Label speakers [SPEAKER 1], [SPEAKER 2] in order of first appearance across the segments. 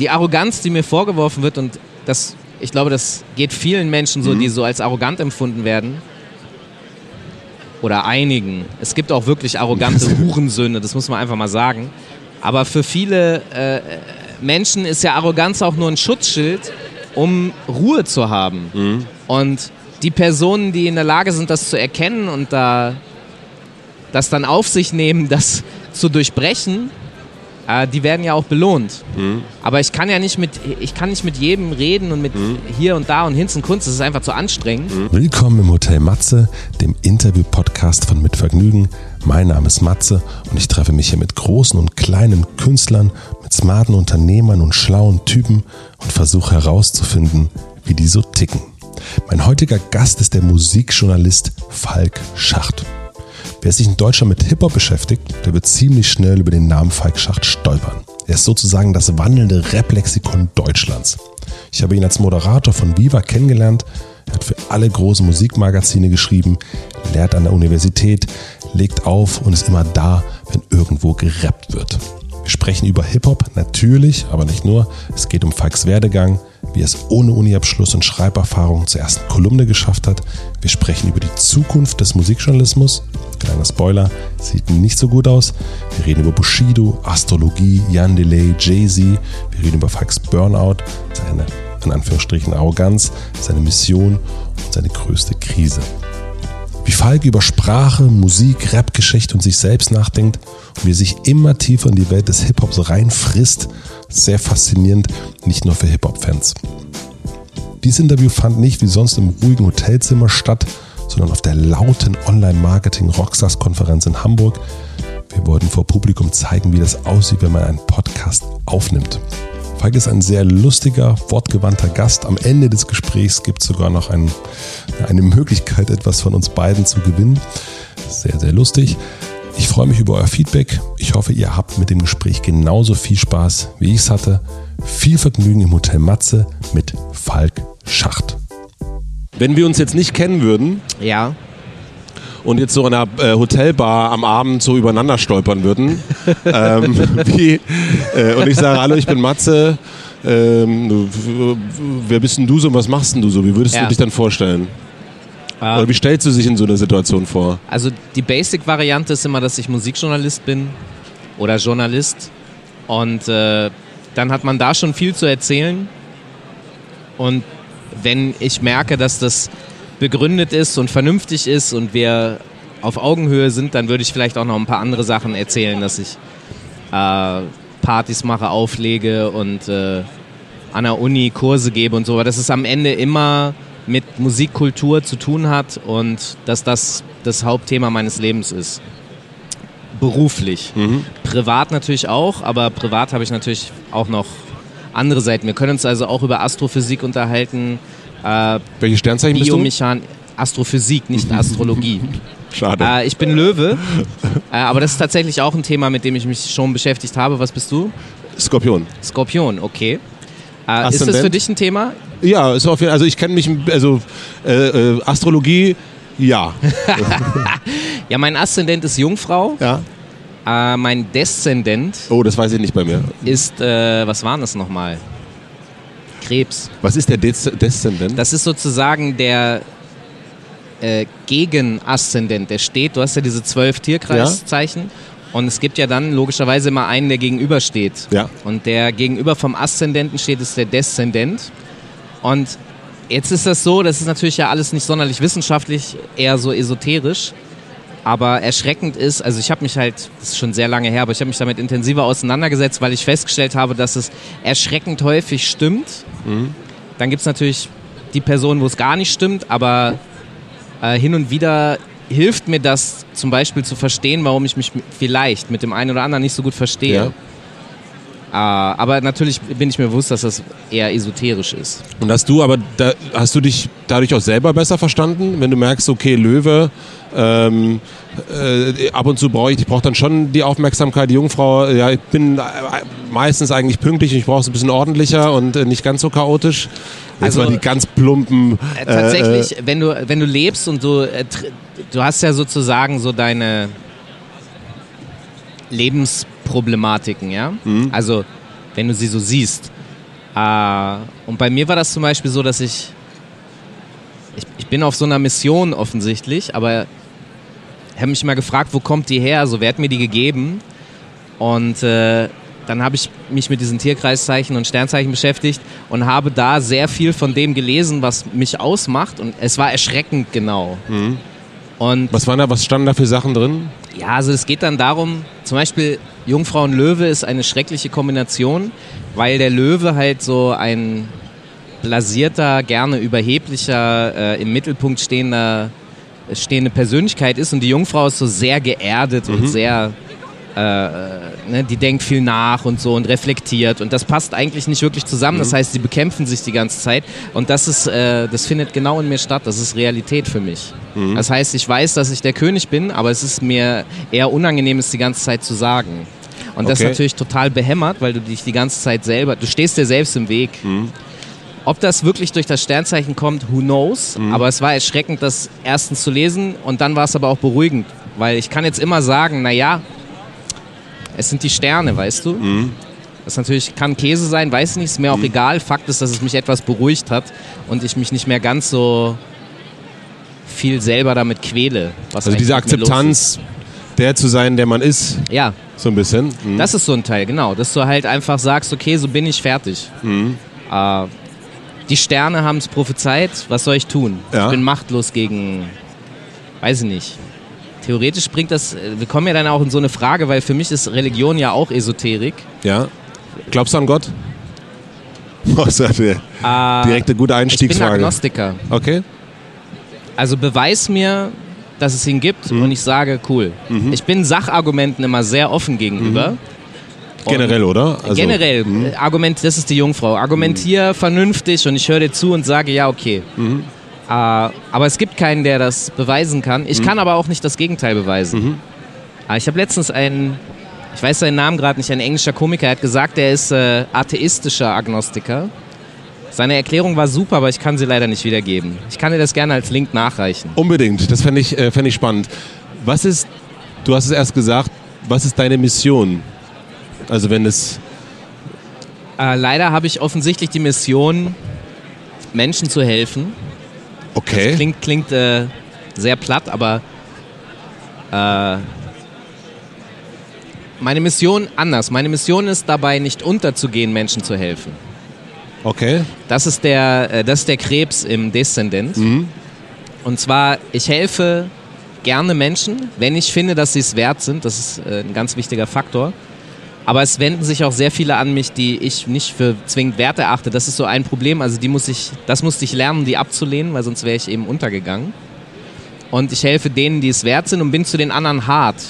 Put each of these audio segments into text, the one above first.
[SPEAKER 1] die Arroganz, die mir vorgeworfen wird, und das, ich glaube, das geht vielen Menschen so,
[SPEAKER 2] Mhm.
[SPEAKER 1] die so als arrogant empfunden werden. Oder einigen. Es gibt auch wirklich arrogante Hurensöhne, das muss man einfach mal sagen. Aber für viele äh, Menschen ist ja Arroganz auch nur ein Schutzschild, um Ruhe zu haben.
[SPEAKER 2] Mhm.
[SPEAKER 1] Und die Personen, die in der Lage sind, das zu erkennen und da das dann auf sich nehmen, das zu durchbrechen, äh, die werden ja auch belohnt.
[SPEAKER 2] Mhm.
[SPEAKER 1] Aber ich kann ja nicht mit, ich kann nicht mit jedem reden und mit hier und da und Hinz und Kunst, das ist einfach zu anstrengend.
[SPEAKER 3] Willkommen im Hotel Matze, dem Interview-Podcast von Mit Vergnügen. Mein Name ist Matze und ich treffe mich hier mit großen und kleinen Künstlern, mit smarten Unternehmern und schlauen Typen und versuche herauszufinden, wie die so ticken. Mein heutiger Gast ist der Musikjournalist Falk Schacht. Wer sich in Deutschland mit Hip-Hop beschäftigt, der wird ziemlich schnell über den Namen Falk Schacht stolpern. Er ist sozusagen das wandelnde Rap-Lexikon Deutschlands. Ich habe ihn als Moderator von Viva kennengelernt. Er hat für alle großen Musikmagazine geschrieben, lehrt an der Universität, legt auf und ist immer da, wenn irgendwo gerappt wird. Wir sprechen über Hip-Hop, natürlich, aber nicht nur. Es geht um Falks Werdegang, wie er es ohne Uni-Abschluss und Schreiberfahrung zur ersten Kolumne geschafft hat. Wir sprechen über die Zukunft des Musikjournalismus. Kleiner Spoiler, sieht nicht so gut aus. Wir reden über Bushido, Astrologie, Jan Delay, Jay-Z. Wir reden über Falks Burnout, seine, in Anführungsstrichen, Arroganz, seine Mission und seine größte Krise. Wie Falk über Sprache, Musik, Rap-Geschichte und sich selbst nachdenkt und wie er sich immer tiefer in die Welt des Hip-Hops reinfrisst, sehr faszinierend, nicht nur für Hip-Hop-Fans. Dieses Interview fand nicht wie sonst im ruhigen Hotelzimmer statt, sondern auf der lauten Online-Marketing-Rockstars-Konferenz in Hamburg. Wir wollten vor Publikum zeigen, wie das aussieht, wenn man einen Podcast aufnimmt. Falk ist ein sehr lustiger, wortgewandter Gast. Am Ende des Gesprächs gibt es sogar noch ein, eine Möglichkeit, etwas von uns beiden zu gewinnen. Sehr, sehr lustig. Ich freue mich über euer Feedback. Ich hoffe, ihr habt mit dem Gespräch genauso viel Spaß, wie ich es hatte. Viel Vergnügen im Hotel Matze mit Falk Schacht.
[SPEAKER 2] Wenn wir uns jetzt nicht kennen würden
[SPEAKER 1] Ja.
[SPEAKER 2] Und jetzt so in einer äh, Hotelbar am Abend so übereinander stolpern würden, ähm, wie, äh, und ich sage, hallo, ich bin Matze, ähm, wer bist denn du so und was machst denn du so? Wie würdest
[SPEAKER 1] Ja.
[SPEAKER 2] du dich dann vorstellen?
[SPEAKER 1] Ähm,
[SPEAKER 2] Oder wie stellst du dich in so einer Situation vor?
[SPEAKER 1] Also die Basic-Variante ist immer, dass ich Musikjournalist bin oder Journalist. Und äh, dann hat man da schon viel zu erzählen. Und wenn ich merke, dass das begründet ist und vernünftig ist und wir auf Augenhöhe sind, dann würde ich vielleicht auch noch ein paar andere Sachen erzählen, dass ich äh, Partys mache, auflege und äh, an der Uni Kurse gebe und so. Aber dass es am Ende immer mit Musikkultur zu tun hat und dass das das Hauptthema meines Lebens ist. Beruflich. Privat natürlich auch, aber privat habe ich natürlich auch noch andere Seiten. Wir können uns also auch über Astrophysik unterhalten, äh,
[SPEAKER 2] Welche Sternzeichen bist du?
[SPEAKER 1] Astrophysik, nicht Astrologie.
[SPEAKER 2] Schade.
[SPEAKER 1] äh, ich bin Löwe, äh, aber das ist tatsächlich auch ein Thema, mit dem ich mich schon beschäftigt habe. Was bist du?
[SPEAKER 2] Skorpion.
[SPEAKER 1] Skorpion, okay. Äh, ist das für dich ein Thema?
[SPEAKER 2] Ja, ist auf jeden Also ich kenne mich, also äh, äh, Astrologie, ja.
[SPEAKER 1] Ja, mein Aszendent ist Jungfrau.
[SPEAKER 2] ja.
[SPEAKER 1] Mein Deszendent
[SPEAKER 2] Oh, das weiß ich nicht bei mir.
[SPEAKER 1] ist, was war das nochmal? Krebs.
[SPEAKER 2] Was ist der Dez Deszendent?
[SPEAKER 1] Das ist sozusagen der äh, Gegenaszendent, der steht. Du hast ja diese zwölf Tierkreiszeichen. Und es gibt ja dann logischerweise immer einen, der gegenübersteht.
[SPEAKER 2] Ja.
[SPEAKER 1] Und der gegenüber vom Aszendenten steht, ist der Deszendent. Und jetzt ist das so, das ist natürlich ja alles nicht sonderlich wissenschaftlich, eher so esoterisch. Aber erschreckend ist, also ich habe mich halt, das ist schon sehr lange her, aber ich habe mich damit intensiver auseinandergesetzt, weil ich festgestellt habe, dass es erschreckend häufig stimmt. Dann gibt es natürlich die Personen, wo es gar nicht stimmt, aber äh, hin und wieder hilft mir das zum Beispiel zu verstehen, warum ich mich vielleicht mit dem einen oder anderen nicht so gut verstehe.
[SPEAKER 2] Ja.
[SPEAKER 1] Äh, aber natürlich bin ich mir bewusst, dass das eher esoterisch ist.
[SPEAKER 2] Und hast du aber, da, hast du dich dadurch auch selber besser verstanden, wenn du merkst, okay, Löwe, ähm, äh, ab und zu brauche ich, ich brauche dann schon die Aufmerksamkeit, die Jungfrau, ja, ich bin äh, meistens eigentlich pünktlich, ich brauche es ein bisschen ordentlicher und äh, nicht ganz so chaotisch. Jetzt
[SPEAKER 1] Also-
[SPEAKER 2] mal die ganz plumpen.
[SPEAKER 1] Äh, tatsächlich, wenn, du, wenn du lebst und du, äh, du hast ja sozusagen so deine Lebensproblematiken, ja? Also, wenn du sie so siehst. Äh, und bei mir war das zum Beispiel so, dass ich, ich, ich bin auf so einer Mission offensichtlich, aber habe mich mal gefragt, wo kommt die her? Also wer hat mir die gegeben? Und äh, dann habe ich mich mit diesen Tierkreiszeichen und Sternzeichen beschäftigt und habe da sehr viel von dem gelesen, was mich ausmacht. Und es war erschreckend genau.
[SPEAKER 2] Mhm.
[SPEAKER 1] Und
[SPEAKER 2] Was waren da, was standen da für Sachen drin?
[SPEAKER 1] Ja, also es geht dann darum, zum Beispiel Jungfrau und Löwe ist eine schreckliche Kombination, weil der Löwe halt so ein blasierter, gerne überheblicher, äh, im Mittelpunkt stehender, stehende Persönlichkeit ist und die Jungfrau ist so sehr geerdet und sehr, äh, äh, ne, die denkt viel nach und so und reflektiert und das passt eigentlich nicht wirklich zusammen. Das heißt, sie bekämpfen sich die ganze Zeit und das ist, äh, das findet genau in mir statt. Das ist Realität für mich. Das heißt, ich weiß, dass ich der König bin, aber es ist mir eher unangenehm, es die ganze Zeit zu sagen. Und das ist
[SPEAKER 2] Okay.
[SPEAKER 1] natürlich total behämmert, weil du dich die ganze Zeit selber, du stehst dir selbst im Weg. Ob das wirklich durch das Sternzeichen kommt, who knows. Aber es war erschreckend, das erstens zu lesen und dann war es aber auch beruhigend, weil ich kann jetzt immer sagen, naja, es sind die Sterne, weißt du? Das natürlich kann Käse sein, weiß nicht, ist mir auch egal. Fakt ist, dass es mich etwas beruhigt hat und ich mich nicht mehr ganz so viel selber damit quäle.
[SPEAKER 2] Also diese Akzeptanz, der zu sein, der man ist,
[SPEAKER 1] ist. Ja,
[SPEAKER 2] so ein bisschen. Mhm.
[SPEAKER 1] das ist so ein Teil, genau. Dass du halt einfach sagst, okay, so bin ich fertig.
[SPEAKER 2] Mhm.
[SPEAKER 1] Äh, die Sterne haben es prophezeit, was soll ich tun?
[SPEAKER 2] Ja.
[SPEAKER 1] Ich bin machtlos gegen, weiß ich nicht. Theoretisch bringt das, äh, wir kommen ja dann auch in so eine Frage, weil für mich ist Religion ja auch Esoterik.
[SPEAKER 2] Ja. Glaubst du an Gott? Oh, das ist ja
[SPEAKER 1] Äh,
[SPEAKER 2] direkt eine gute
[SPEAKER 1] ich bin
[SPEAKER 2] Einstiegsfrage.
[SPEAKER 1] Agnostiker.
[SPEAKER 2] Okay.
[SPEAKER 1] Also beweis mir, dass es ihn gibt und ich sage, cool. Ich bin Sachargumenten immer sehr offen gegenüber. Und-
[SPEAKER 2] Generell, oder? Also,
[SPEAKER 1] Generell, äh, Argument, das ist die Jungfrau. Argumentier vernünftig und ich höre dir zu und sage, ja, okay. Äh, aber es gibt keinen, der das beweisen kann. Ich kann aber auch nicht das Gegenteil beweisen. Äh, ich habe letztens einen, ich weiß seinen Namen gerade nicht, ein englischer Komiker, er hat gesagt, er ist äh, atheistischer Agnostiker. Seine Erklärung war super, aber ich kann sie leider nicht wiedergeben. Ich kann dir das gerne als Link nachreichen.
[SPEAKER 2] Unbedingt, das fände ich, äh, fänd ich spannend. Was ist, du hast es erst gesagt, was ist deine Mission? Also wenn es,
[SPEAKER 1] Äh, leider habe ich offensichtlich die Mission, Menschen zu helfen.
[SPEAKER 2] Okay,
[SPEAKER 1] Klingt, klingt äh, sehr platt, aber äh, meine Mission anders. Meine Mission ist dabei, nicht unterzugehen, Menschen zu helfen.
[SPEAKER 2] okay,
[SPEAKER 1] Das ist der, äh, das ist der Krebs im Deszendent. Und zwar, ich helfe gerne Menschen, wenn ich finde, dass sie es wert sind. Das ist äh, ein ganz wichtiger Faktor. Aber es wenden sich auch sehr viele an mich, die ich nicht für zwingend wert erachte. Das ist so ein Problem. Also die muss ich, das musste ich lernen, die abzulehnen, weil sonst wäre ich eben untergegangen. Und ich helfe denen, die es wert sind und bin zu den anderen hart.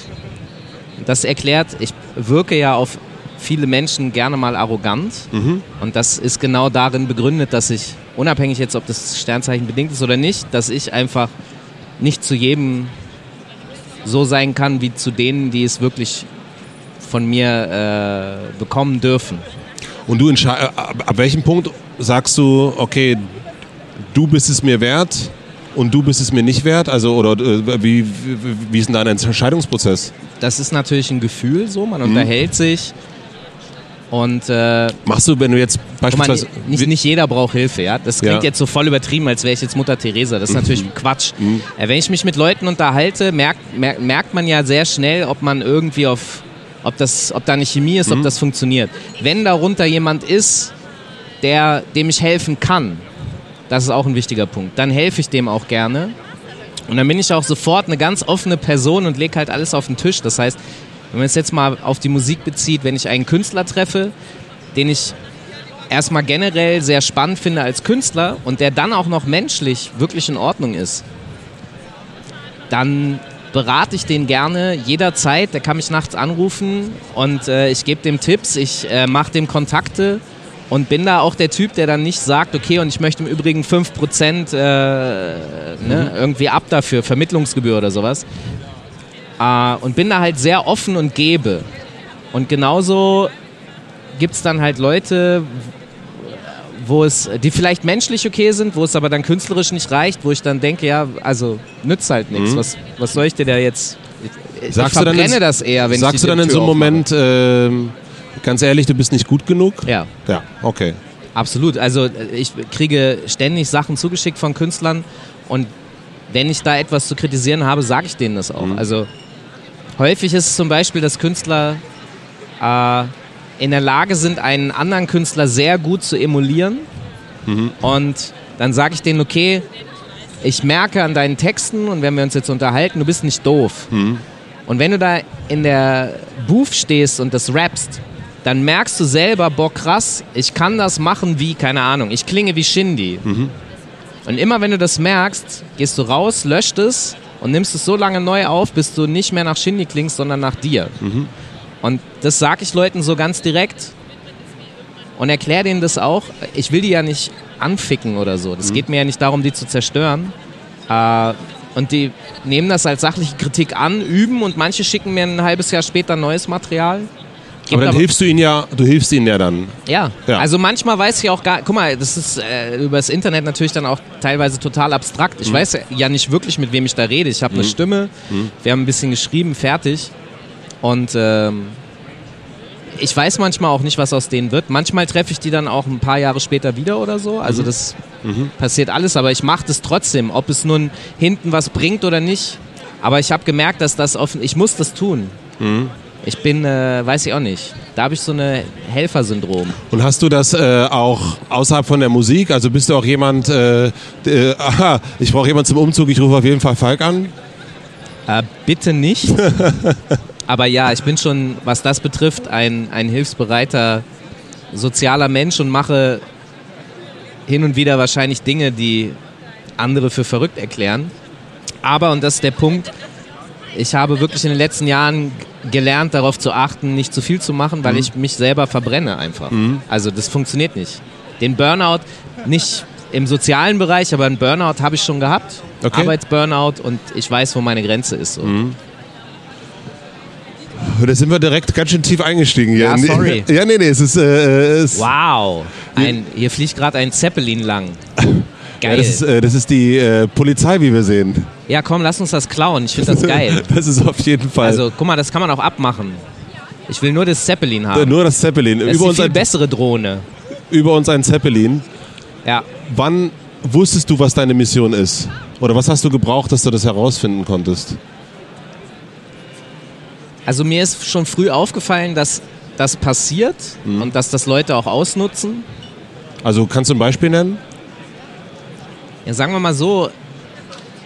[SPEAKER 1] Das erklärt, ich wirke ja auf viele Menschen gerne mal arrogant. Und das ist genau darin begründet, dass ich, unabhängig jetzt, ob das Sternzeichen bedingt ist oder nicht, dass ich einfach nicht zu jedem so sein kann, wie zu denen, die es wirklich von mir äh, bekommen dürfen.
[SPEAKER 2] und du entscheidest, ab, ab welchem Punkt sagst du, okay, du bist es mir wert und du bist es mir nicht wert? Also, oder äh, wie, wie, wie ist denn dein Entscheidungsprozess?
[SPEAKER 1] Das ist natürlich ein Gefühl so, man unterhält sich und äh,
[SPEAKER 2] Machst du, wenn du jetzt beispielsweise...
[SPEAKER 1] nicht, nicht jeder braucht Hilfe, ja. Das klingt
[SPEAKER 2] Ja. Mhm.
[SPEAKER 1] jetzt so voll übertrieben, als wäre ich jetzt Mutter Teresa. Das ist natürlich Quatsch. Äh, wenn ich mich mit Leuten unterhalte, merkt, merkt man ja sehr schnell, ob man irgendwie auf, ob das, ob da eine Chemie ist,
[SPEAKER 2] Mhm.
[SPEAKER 1] ob das funktioniert. Wenn darunter jemand ist, der, dem ich helfen kann, das ist auch ein wichtiger Punkt, dann helfe ich dem auch gerne. Und dann bin ich auch sofort eine ganz offene Person und lege halt alles auf den Tisch. Das heißt, wenn man es jetzt mal auf die Musik bezieht, wenn ich einen Künstler treffe, den ich erstmal generell sehr spannend finde als Künstler und der dann auch noch menschlich wirklich in Ordnung ist, dann berate ich den gerne jederzeit. Der kann mich nachts anrufen und äh, ich gebe dem Tipps, ich äh, mache dem Kontakte und bin da auch der Typ, der dann nicht sagt, okay, und ich möchte im Übrigen 5% äh, ne, irgendwie ab dafür, Vermittlungsgebühr oder sowas. Äh, und bin da halt sehr offen und gebe. Und genauso gibt es dann halt Leute, wo es, die vielleicht menschlich okay sind, wo es aber dann künstlerisch nicht reicht, wo ich dann denke, ja, also nützt halt nichts. Was, was soll ich dir da jetzt? Ich, ich
[SPEAKER 2] Sagst du dann
[SPEAKER 1] verbrenne
[SPEAKER 2] in-
[SPEAKER 1] das eher, wenn
[SPEAKER 2] Sagst
[SPEAKER 1] ich
[SPEAKER 2] du
[SPEAKER 1] die
[SPEAKER 2] dann in
[SPEAKER 1] Tür
[SPEAKER 2] so einem. Moment, ähm, ganz ehrlich, du bist nicht gut genug?
[SPEAKER 1] Ja.
[SPEAKER 2] Ja, okay.
[SPEAKER 1] Absolut. Also äh, ich kriege ständig Sachen zugeschickt von Künstlern und wenn ich da etwas zu kritisieren habe, sage ich denen das auch.
[SPEAKER 2] Mhm.
[SPEAKER 1] Also häufig ist es zum Beispiel, dass Künstler äh, in der Lage sind, einen anderen Künstler sehr gut zu emulieren.
[SPEAKER 2] Mhm.
[SPEAKER 1] Und dann sage ich denen, okay, ich merke an deinen Texten und wenn wir uns jetzt unterhalten, du bist nicht doof.
[SPEAKER 2] Mhm.
[SPEAKER 1] Und wenn du da in der Booth stehst und das rappst, dann merkst du selber, boah krass, ich kann das machen wie, keine Ahnung, ich klinge wie Shindy. Und immer wenn du das merkst, gehst du raus, löscht es und nimmst es so lange neu auf, bis du nicht mehr nach Shindy klingst, sondern nach dir. Und das sage ich Leuten so ganz direkt und erkläre denen das auch. Ich will die ja nicht anficken oder so. Das geht mir ja nicht darum, die zu zerstören. Äh, und die nehmen das als sachliche Kritik an, üben und manche schicken mir ein halbes Jahr später neues Material. Gibt
[SPEAKER 2] Aber dann hilfst du ihnen ja, du hilfst ihnen ja dann.
[SPEAKER 1] ja.
[SPEAKER 2] Ja.
[SPEAKER 1] also manchmal weiß ich auch gar, guck mal, das ist äh, über das Internet natürlich dann auch teilweise total abstrakt.
[SPEAKER 2] Mhm.
[SPEAKER 1] Ich weiß ja nicht wirklich, mit wem ich da rede. Ich habe eine Stimme,
[SPEAKER 2] Mhm.
[SPEAKER 1] wir haben ein bisschen geschrieben, fertig. Und ähm, ich weiß manchmal auch nicht, was aus denen wird. Manchmal treffe ich die dann auch ein paar Jahre später wieder oder so.
[SPEAKER 2] Mhm.
[SPEAKER 1] Also das passiert alles, aber ich mache das trotzdem, ob es nun hinten was bringt oder nicht. Aber ich habe gemerkt, dass das offen, ich muss das tun.
[SPEAKER 2] Mhm.
[SPEAKER 1] Ich bin, äh, weiß ich auch nicht. Da habe ich so eine Helfersyndrom.
[SPEAKER 2] Und hast du das äh, auch außerhalb von der Musik? Also bist du auch jemand, äh, äh, aha, ich brauche jemanden zum Umzug, ich rufe auf jeden Fall Falk an?
[SPEAKER 1] Äh, bitte nicht. Aber ja, ich bin schon, was das betrifft, ein, ein hilfsbereiter sozialer Mensch und mache hin und wieder wahrscheinlich Dinge, die andere für verrückt erklären. Aber, und das ist der Punkt, ich habe wirklich in den letzten Jahren gelernt, darauf zu achten, nicht zu viel zu machen, weil ich mich selber verbrenne einfach. Also das funktioniert nicht. Den Burnout nicht im sozialen Bereich, aber einen Burnout habe ich schon gehabt.
[SPEAKER 2] Okay.
[SPEAKER 1] Arbeitsburnout und ich weiß, wo meine Grenze ist. So.
[SPEAKER 2] Da sind wir direkt ganz schön tief eingestiegen hier.
[SPEAKER 1] Ja, sorry.
[SPEAKER 2] Ja, nee, nee, es ist, äh, es,
[SPEAKER 1] Wow, ein, hier fliegt gerade ein Zeppelin lang.
[SPEAKER 2] ja,
[SPEAKER 1] Geil.
[SPEAKER 2] das, ist, äh, das ist die äh, Polizei, wie wir sehen.
[SPEAKER 1] Ja, komm, lass uns das klauen. Ich finde das geil.
[SPEAKER 2] Das ist auf jeden Fall.
[SPEAKER 1] Also, guck mal, das kann man auch abmachen. Ich will nur das Zeppelin haben.
[SPEAKER 2] Nur das Zeppelin.
[SPEAKER 1] Das ist
[SPEAKER 2] Über
[SPEAKER 1] die
[SPEAKER 2] uns,
[SPEAKER 1] viel
[SPEAKER 2] ein,
[SPEAKER 1] bessere Drohne.
[SPEAKER 2] über uns ein Zeppelin.
[SPEAKER 1] Ja.
[SPEAKER 2] Wann wusstest du, was deine Mission ist? Oder was hast du gebraucht, dass du das herausfinden konntest?
[SPEAKER 1] Also mir ist schon früh aufgefallen, dass das passiert
[SPEAKER 2] Mhm.
[SPEAKER 1] und dass das Leute auch ausnutzen.
[SPEAKER 2] Also kannst du ein Beispiel nennen?
[SPEAKER 1] Ja, sagen wir mal so,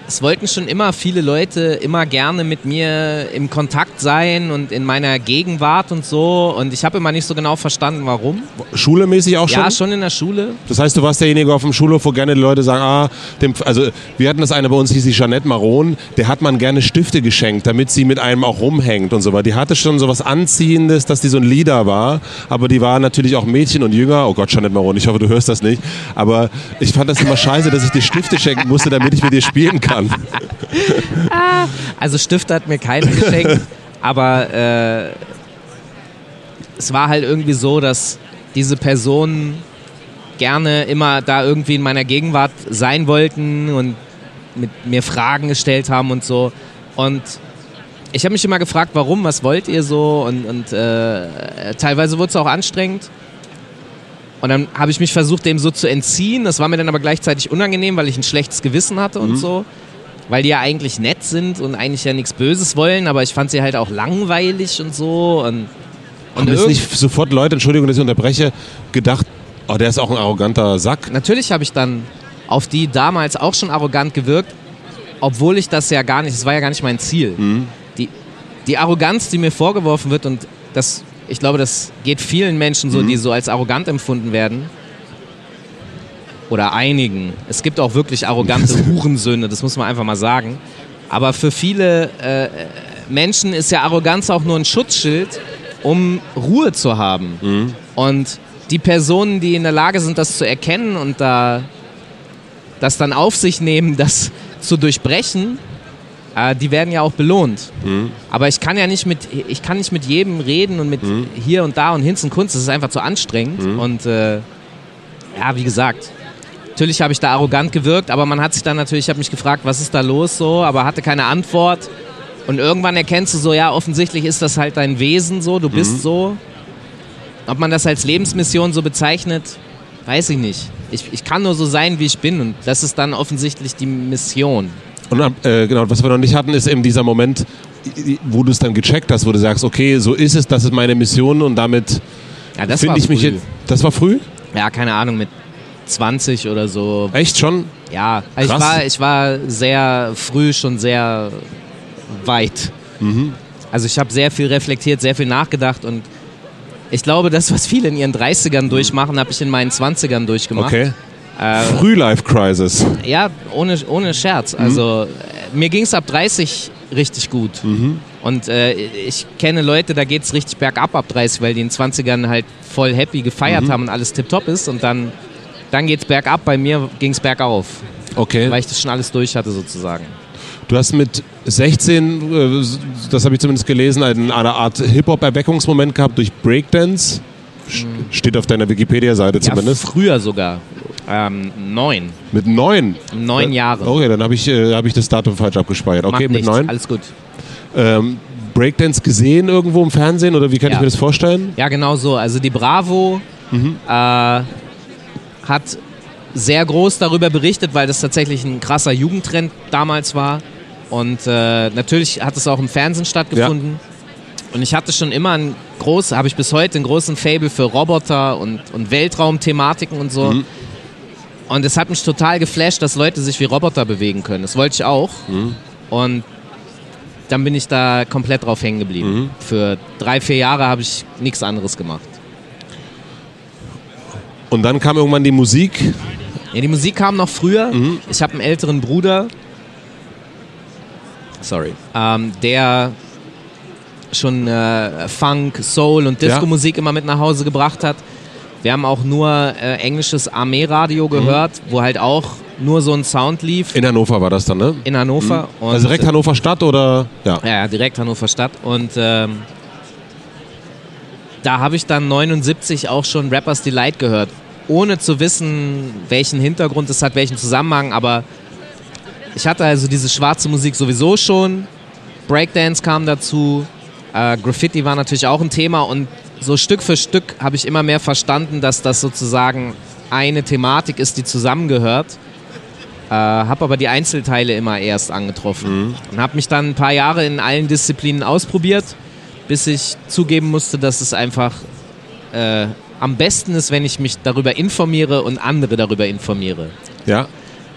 [SPEAKER 1] es wollten schon immer viele Leute immer gerne mit mir im Kontakt sein und in meiner Gegenwart und so. Und ich habe immer nicht so genau verstanden, warum.
[SPEAKER 2] Schulemäßig auch schon?
[SPEAKER 1] Ja, schon in der Schule.
[SPEAKER 2] Das heißt, du warst derjenige auf dem Schulhof, wo gerne die Leute sagen, ah, dem, also wir hatten das eine bei uns, hieß die Jeanette Maron, der hat man gerne Stifte geschenkt, damit sie mit einem auch rumhängt und so weiter. Die hatte schon so was Anziehendes, dass die so ein Leader war, aber die war natürlich auch Mädchen und jünger. Oh Gott, Jeanette Maron, ich hoffe, du hörst das nicht. Aber ich fand das immer scheiße, dass ich dir Stifte schenken musste, damit ich mit dir spielen kann.
[SPEAKER 1] Also Stifte hat mir keiner geschenkt, aber äh, es war halt irgendwie so, dass diese Personen gerne immer da irgendwie in meiner Gegenwart sein wollten und mit mir Fragen gestellt haben und so. Und ich habe mich immer gefragt, warum, was wollt ihr so? Und, und äh, teilweise wurde es auch anstrengend. Und dann habe ich mich versucht, dem so zu entziehen. Das war mir dann aber gleichzeitig unangenehm, weil ich ein schlechtes Gewissen hatte und so. Weil die ja eigentlich nett sind und eigentlich ja nichts Böses wollen, aber ich fand sie halt auch langweilig und so. Und, und
[SPEAKER 2] ist
[SPEAKER 1] irgend-
[SPEAKER 2] nicht sofort Leute, Entschuldigung, dass ich unterbreche, gedacht, oh, der ist auch ein arroganter Sack.
[SPEAKER 1] natürlich habe ich dann auf die damals auch schon arrogant gewirkt, obwohl ich das ja gar nicht, das war ja gar nicht mein Ziel. Die, die Arroganz, die mir vorgeworfen wird und das, ich glaube, das geht vielen Menschen so, die so als arrogant empfunden werden. Oder einigen. Es gibt auch wirklich arrogante Hurensöhne, das muss man einfach mal sagen. Aber für viele äh, Menschen ist ja Arroganz auch nur ein Schutzschild, um Ruhe zu haben. Und die Personen, die in der Lage sind, das zu erkennen und da das dann auf sich nehmen, das zu durchbrechen, äh, die werden ja auch belohnt. Aber ich kann ja nicht mit, ich kann nicht mit jedem reden und mit hier und da und Hinz und Kunst. Das ist einfach zu anstrengend. Und äh, ja, wie gesagt, natürlich habe ich da arrogant gewirkt, aber man hat sich dann natürlich, ich habe mich gefragt, was ist da los so, aber hatte keine Antwort. Und irgendwann erkennst du so, ja, offensichtlich ist das halt dein Wesen so, du bist so. Ob man das als Lebensmission so bezeichnet, weiß ich nicht. Ich, ich kann nur so sein, wie ich bin und das ist dann offensichtlich die Mission.
[SPEAKER 2] Und äh, genau, was wir noch nicht hatten, ist eben dieser Moment, wo du es dann gecheckt hast, wo du sagst, okay, so ist es, das ist meine Mission und damit
[SPEAKER 1] Ja,
[SPEAKER 2] finde ich mich jetzt. Das war früh?
[SPEAKER 1] Ja, keine Ahnung, mit 20 oder so.
[SPEAKER 2] Echt schon?
[SPEAKER 1] Ja, also ich war, ich war sehr früh schon sehr weit.
[SPEAKER 2] Mhm.
[SPEAKER 1] Also ich habe sehr viel reflektiert, sehr viel nachgedacht und ich glaube, das, was viele in ihren 30ern durchmachen, habe ich in meinen 20ern durchgemacht.
[SPEAKER 2] Okay.
[SPEAKER 1] Äh,
[SPEAKER 2] Früh-Life-Crisis.
[SPEAKER 1] ja, ohne, ohne Scherz. Also äh, mir ging es ab 30 richtig gut. Und äh, ich kenne Leute, da geht es richtig bergab ab 30, weil die in den 20ern halt voll happy gefeiert haben und alles tipptopp ist. Und dann, dann geht es bergab. Bei mir ging es bergauf,
[SPEAKER 2] Okay.
[SPEAKER 1] weil ich das schon alles durch hatte sozusagen.
[SPEAKER 2] Du hast mit 16, äh, das habe ich zumindest gelesen, eine, eine Art Hip-Hop-Erweckungsmoment gehabt durch Breakdance. St- Steht auf deiner Wikipedia-Seite
[SPEAKER 1] Ja,
[SPEAKER 2] zumindest.
[SPEAKER 1] früher sogar. Ähm, neun.
[SPEAKER 2] Mit neun.
[SPEAKER 1] Neun Jahre.
[SPEAKER 2] Okay, dann habe ich, äh, hab ich das Datum falsch abgespeichert. Okay,
[SPEAKER 1] Macht
[SPEAKER 2] mit
[SPEAKER 1] nichts.
[SPEAKER 2] neun.
[SPEAKER 1] Alles gut.
[SPEAKER 2] Ähm, Breakdance gesehen irgendwo im Fernsehen oder wie kann ich
[SPEAKER 1] Ja.
[SPEAKER 2] mir das vorstellen?
[SPEAKER 1] Ja, genau so. Also die Bravo
[SPEAKER 2] Mhm.
[SPEAKER 1] äh, hat sehr groß darüber berichtet, weil das tatsächlich ein krasser Jugendtrend damals war. Und äh, natürlich hat es auch im Fernsehen stattgefunden. Und ich hatte schon immer ein groß, habe ich bis heute einen großen Fable für Roboter und, und Weltraumthematiken und so.
[SPEAKER 2] Mhm.
[SPEAKER 1] Und es hat mich total geflasht, dass Leute sich wie Roboter bewegen können. Das wollte ich auch.
[SPEAKER 2] Mhm.
[SPEAKER 1] Und dann bin ich da komplett drauf hängen geblieben.
[SPEAKER 2] Mhm.
[SPEAKER 1] Für drei, vier Jahre habe ich nichts anderes gemacht.
[SPEAKER 2] Und dann kam irgendwann die Musik.
[SPEAKER 1] Ja, die Musik kam noch früher.
[SPEAKER 2] Mhm.
[SPEAKER 1] Ich habe einen älteren Bruder, sorry, ähm, der schon äh, Funk, Soul und
[SPEAKER 2] Ja.
[SPEAKER 1] Disco-Musik immer mit nach Hause gebracht hat. Wir haben auch nur äh, englisches Armeeradio gehört, wo halt auch nur so ein Sound lief
[SPEAKER 2] In Hannover war das dann, ne?
[SPEAKER 1] in Hannover. Und,
[SPEAKER 2] Also direkt Hannover Stadt oder? Ja.
[SPEAKER 1] Ja, ja, direkt Hannover Stadt. Und ähm, da habe ich dann 79 auch schon Rappers Delight gehört. Ohne zu wissen, welchen Hintergrund es hat, welchen Zusammenhang. Aber ich hatte also diese schwarze Musik sowieso schon. Breakdance kam dazu. Äh, Graffiti war natürlich auch ein Thema. Und so Stück für Stück habe ich immer mehr verstanden, dass das sozusagen eine Thematik ist, die zusammengehört. Äh, habe aber die Einzelteile immer erst angetroffen und habe mich dann ein paar Jahre in allen Disziplinen ausprobiert, bis ich zugeben musste, dass es einfach äh, am besten ist, wenn ich mich darüber informiere und andere darüber informiere.
[SPEAKER 2] ja.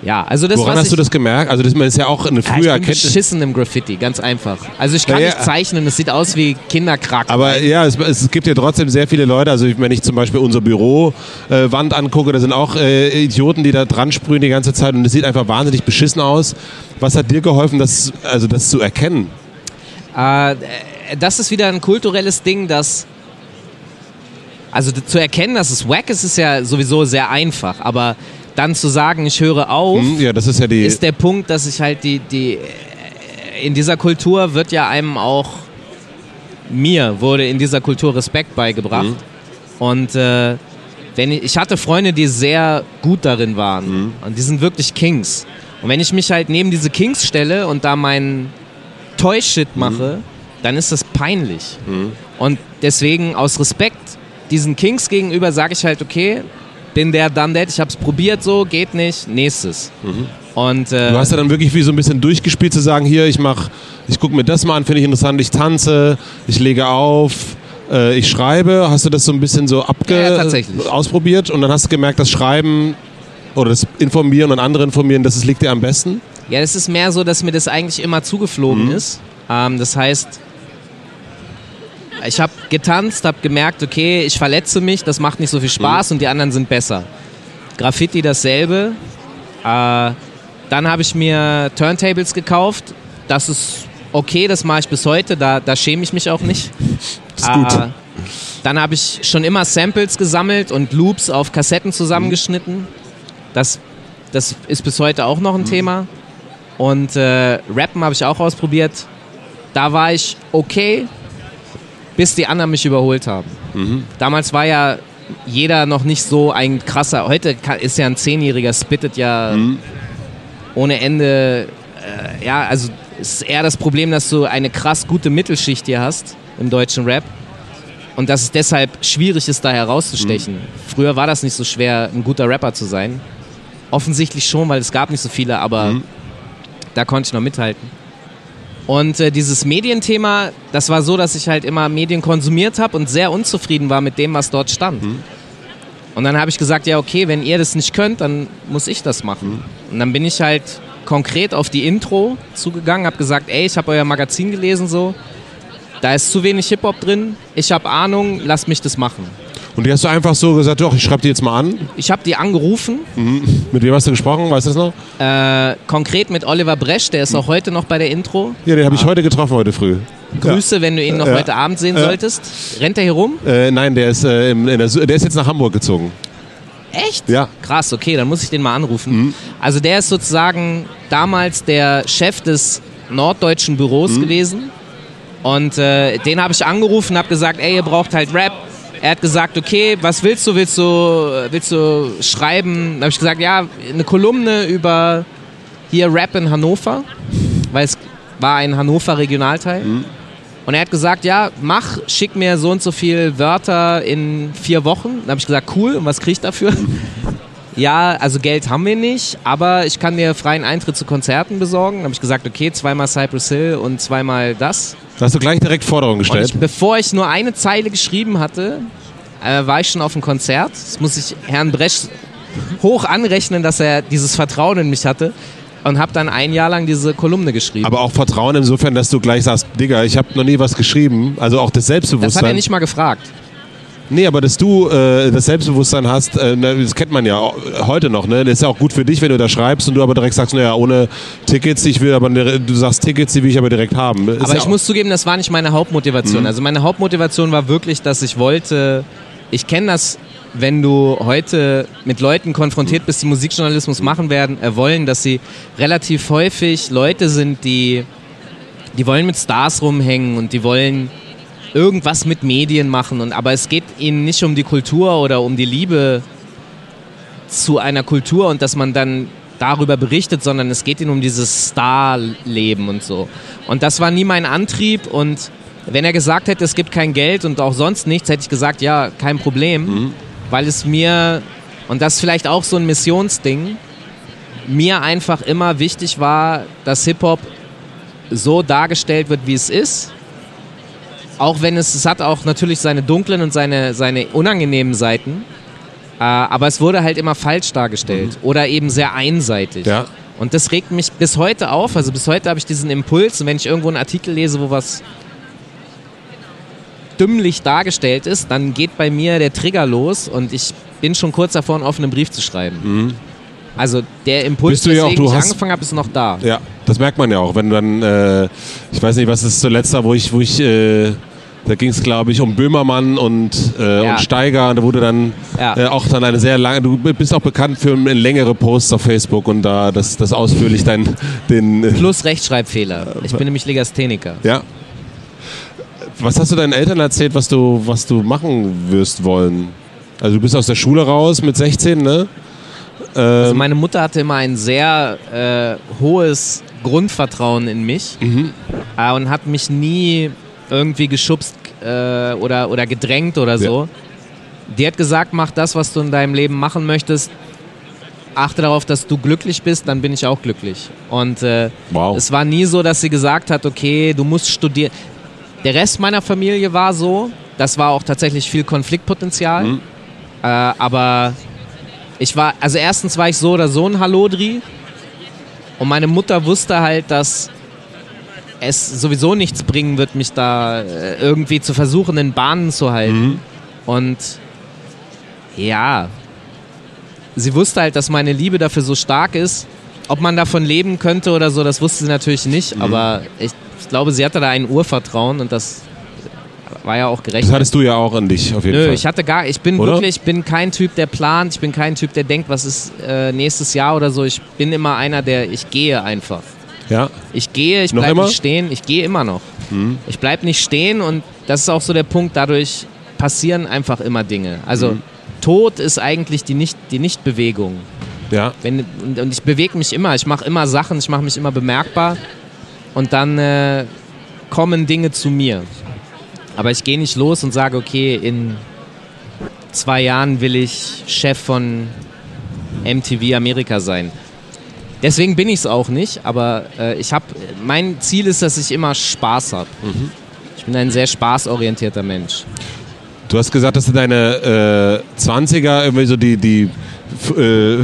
[SPEAKER 1] Ja, also das
[SPEAKER 2] Woran hast du das gemerkt? Also das ist ja auch eine
[SPEAKER 1] ja,
[SPEAKER 2] frühe
[SPEAKER 1] ich bin beschissen im Graffiti, ganz einfach. Also ich kann
[SPEAKER 2] Ja, ja.
[SPEAKER 1] nicht zeichnen, es sieht aus wie Kinderkrack.
[SPEAKER 2] Aber ja, es, es gibt ja trotzdem sehr viele Leute, also wenn ich zum Beispiel unser Bürowand äh, angucke, da sind auch äh, Idioten, die da dran sprühen die ganze Zeit und es sieht einfach wahnsinnig beschissen aus. Was hat dir geholfen, das, also das zu erkennen?
[SPEAKER 1] Äh, das ist wieder ein kulturelles Ding, das. Also zu erkennen, dass es wack ist, ist ja sowieso sehr einfach. Aber dann zu sagen, ich höre auf,
[SPEAKER 2] Hm, ja, das ist ja die.
[SPEAKER 1] ist der Punkt, dass ich halt die, die. äh, In dieser Kultur wird ja einem auch. Mir wurde in dieser Kultur Respekt beigebracht. Und äh, wenn ich, ich hatte Freunde, die sehr gut darin waren. Und die sind wirklich Kings. Und wenn ich mich halt neben diese Kings stelle und da meinen Toy-Shit mache, dann ist das peinlich. Und deswegen aus Respekt diesen Kings gegenüber sage ich halt, okay, bin der, done that, ich hab's probiert so, geht nicht, nächstes. Und äh,
[SPEAKER 2] Du hast ja dann wirklich wie so ein bisschen durchgespielt zu sagen, hier, ich mach, ich gucke mir das mal an, finde ich interessant, ich tanze, ich lege auf, äh, ich schreibe. Hast du das so ein bisschen so abge
[SPEAKER 1] Ja,
[SPEAKER 2] ausprobiert und dann hast du gemerkt, das Schreiben oder das Informieren und andere informieren, das liegt dir am besten?
[SPEAKER 1] Ja, es ist mehr so, dass mir das eigentlich immer zugeflogen ist. Ähm, das heißt, ich habe getanzt, habe gemerkt, okay, ich verletze mich, das macht nicht so viel Spaß und die anderen sind besser. Graffiti dasselbe. Äh, dann habe ich mir Turntables gekauft. Das ist okay, das mache ich bis heute, da, da schäme ich mich auch nicht.
[SPEAKER 2] Ist gut.
[SPEAKER 1] Äh, dann habe ich schon immer Samples gesammelt und Loops auf Kassetten zusammengeschnitten. Das, das ist bis heute auch noch ein Thema. Und äh, Rappen habe ich auch ausprobiert. Da war ich okay, bis die anderen mich überholt haben. Damals war ja jeder noch nicht so ein krasser. Heute ist ja ein Zehnjähriger, spittet ja ohne Ende. Äh, ja, also es ist eher das Problem, dass du eine krass gute Mittelschicht hier hast im deutschen Rap. und dass es deshalb schwierig ist, da herauszustechen.
[SPEAKER 2] Mhm.
[SPEAKER 1] Früher war das nicht so schwer, ein guter Rapper zu sein. Offensichtlich schon, weil es gab nicht so viele, aber
[SPEAKER 2] Mhm.
[SPEAKER 1] da konnte ich noch mithalten. Und äh, dieses Medienthema, das war so, dass ich halt immer Medien konsumiert habe und sehr unzufrieden war mit dem, was dort stand.
[SPEAKER 2] Mhm.
[SPEAKER 1] Und dann habe ich gesagt, ja okay, wenn ihr das nicht könnt, dann muss ich das machen.
[SPEAKER 2] Mhm.
[SPEAKER 1] Und dann bin ich halt konkret auf die Intro zugegangen, habe gesagt, ey, ich habe euer Magazin gelesen so, da ist zu wenig Hip-Hop drin, ich habe Ahnung, lasst mich das machen.
[SPEAKER 2] Und die hast du einfach so gesagt, doch, ich schreibe die jetzt mal an.
[SPEAKER 1] Ich habe die angerufen,
[SPEAKER 2] Mit wem hast du gesprochen? Weißt du das noch?
[SPEAKER 1] äh, konkret mit Oliver Bresch, der ist auch heute noch bei der Intro.
[SPEAKER 2] Ja, den habe ich heute getroffen, heute früh.
[SPEAKER 1] Grüße, wenn du ihn noch
[SPEAKER 2] Ja.
[SPEAKER 1] heute Abend sehen
[SPEAKER 2] Ja.
[SPEAKER 1] solltest. Rennt er hier rum?
[SPEAKER 2] Äh, nein, der ist, äh, der, der ist jetzt nach Hamburg gezogen.
[SPEAKER 1] Echt?
[SPEAKER 2] Ja.
[SPEAKER 1] Krass, okay, dann muss ich den mal anrufen. Also der ist sozusagen damals der Chef des norddeutschen Büros gewesen. Und äh, den habe ich angerufen, habe gesagt, ey, ihr braucht halt Rap. Er hat gesagt, okay, was willst du? Willst du, willst du schreiben? Dann habe ich gesagt, ja, eine Kolumne über hier Rap in Hannover, weil es war ein Hannover Regionalteil. Und er hat gesagt, ja, mach, schick mir so und so viel Wörter in vier Wochen. Dann habe ich gesagt, cool, und was krieg ich dafür? ja, also Geld haben wir nicht, aber ich kann dir freien Eintritt zu Konzerten besorgen. Dann habe ich gesagt, okay, zweimal Cypress Hill und zweimal das.
[SPEAKER 2] Da hast du gleich direkt Forderungen gestellt.
[SPEAKER 1] ich, bevor ich nur eine Zeile geschrieben hatte, äh, war ich schon auf dem Konzert. Das muss ich Herrn Bresch hoch anrechnen, dass er dieses Vertrauen in mich hatte. Und habe dann ein Jahr lang diese Kolumne geschrieben.
[SPEAKER 2] Aber auch Vertrauen insofern, dass du gleich sagst, Digga, ich habe noch nie was geschrieben. Also auch das Selbstbewusstsein.
[SPEAKER 1] das hat er nicht mal gefragt.
[SPEAKER 2] Nee, aber dass du äh, das Selbstbewusstsein hast, äh, ne, das kennt man ja heute noch. Ne? Das ist ja auch gut für dich, wenn du da schreibst und du aber direkt sagst, naja, ohne Tickets, ich will aber, du sagst Tickets, die will ich aber direkt haben. Ist
[SPEAKER 1] Aber
[SPEAKER 2] ja
[SPEAKER 1] ich muss zugeben, das war nicht meine Hauptmotivation. Also meine Hauptmotivation war wirklich, dass ich wollte, ich kenne das, wenn du heute mit Leuten konfrontiert bist, die Musikjournalismus machen werden, äh, wollen, dass sie relativ häufig Leute sind, die, die wollen mit Stars rumhängen und die wollen irgendwas mit Medien machen. Und, aber es geht ihnen nicht um die Kultur oder um die Liebe zu einer Kultur und dass man dann darüber berichtet, sondern es geht ihnen um dieses Star-Leben und so. Und das war nie mein Antrieb und wenn er gesagt hätte, es gibt kein Geld und auch sonst nichts, hätte ich gesagt, ja, kein Problem, weil es mir, und das ist vielleicht auch so ein Missionsding, mir einfach immer wichtig war, dass Hip-Hop so dargestellt wird, wie es ist. Auch wenn es, es hat auch natürlich seine dunklen und seine, seine unangenehmen Seiten. Äh, aber es wurde halt immer falsch dargestellt oder eben sehr einseitig.
[SPEAKER 2] Ja.
[SPEAKER 1] Und das regt mich bis heute auf. Also bis heute habe ich diesen Impuls. Und wenn ich irgendwo einen Artikel lese, wo was dümmlich dargestellt ist, dann geht bei mir der Trigger los und ich bin schon kurz davor, einen offenen Brief zu schreiben. Also der Impuls,
[SPEAKER 2] Mhm. Du ja auch-
[SPEAKER 1] ich
[SPEAKER 2] hast-
[SPEAKER 1] angefangen habe, ist noch da.
[SPEAKER 2] Ja, das merkt man ja auch, wenn dann, äh, ich weiß nicht, was ist zuletzt da, wo ich, wo ich, äh, da ging es glaube ich um Böhmermann und, äh,
[SPEAKER 1] Ja.
[SPEAKER 2] und Steiger und da wurde dann
[SPEAKER 1] Ja.
[SPEAKER 2] äh, auch dann eine sehr lange, du bist auch bekannt für längere Posts auf Facebook und da das, das ausführlich dein, den, äh,
[SPEAKER 1] Plus Rechtschreibfehler. Ich bin nämlich Legastheniker.
[SPEAKER 2] ja. Was hast du deinen Eltern erzählt, was du, was du machen wirst wollen? Also du bist aus der Schule raus mit 16, ne?
[SPEAKER 1] Also meine Mutter hatte immer ein sehr äh, hohes Grundvertrauen in mich äh, und hat mich nie irgendwie geschubst äh, oder, oder gedrängt oder so. Die hat gesagt, mach das, was du in deinem Leben machen möchtest. Achte darauf, dass du glücklich bist, dann bin ich auch glücklich. Und äh,
[SPEAKER 2] Wow.
[SPEAKER 1] es war nie so, dass sie gesagt hat, okay, du musst studieren. Der Rest meiner Familie war so. Das war auch tatsächlich viel Konfliktpotenzial. Äh, aber ich war, also erstens war ich so oder so ein Hallodri. Und meine Mutter wusste halt, dass es sowieso nichts bringen wird, mich da äh, irgendwie zu versuchen, in Bahnen zu halten. Und ja, sie wusste halt, dass meine Liebe dafür so stark ist. Ob man davon leben könnte oder so, das wusste sie natürlich nicht. Aber ich, ich glaube, sie hatte da ein Urvertrauen und das war ja auch gerecht.
[SPEAKER 2] Das hattest du ja auch an dich auf jeden
[SPEAKER 1] Nö,
[SPEAKER 2] Fall.
[SPEAKER 1] ich hatte gar, ich bin
[SPEAKER 2] Oder?
[SPEAKER 1] wirklich, ich bin kein Typ, der plant, ich bin kein Typ, der denkt, was ist äh, nächstes Jahr oder so. Ich bin immer einer, der, ich gehe einfach.
[SPEAKER 2] Ja?
[SPEAKER 1] Ich gehe, ich bleibe nicht stehen, ich gehe immer noch. Ich bleibe nicht stehen und das ist auch so der Punkt, dadurch passieren einfach immer Dinge. Also Tod ist eigentlich die Nicht, die Nichtbewegung.
[SPEAKER 2] Ja.
[SPEAKER 1] Wenn, und, und ich bewege mich immer, ich mache immer Sachen, ich mache mich immer bemerkbar und dann äh, kommen Dinge zu mir. Aber ich gehe nicht los und sage, okay, in zwei Jahren will ich Chef von MTV Amerika sein. Deswegen bin ich es auch nicht, aber äh, ich habe, mein Ziel ist, dass ich immer Spaß habe.
[SPEAKER 2] Mhm.
[SPEAKER 1] Ich bin ein sehr spaßorientierter Mensch.
[SPEAKER 2] Du hast gesagt, dass du deine äh, 20er irgendwie so die, die äh,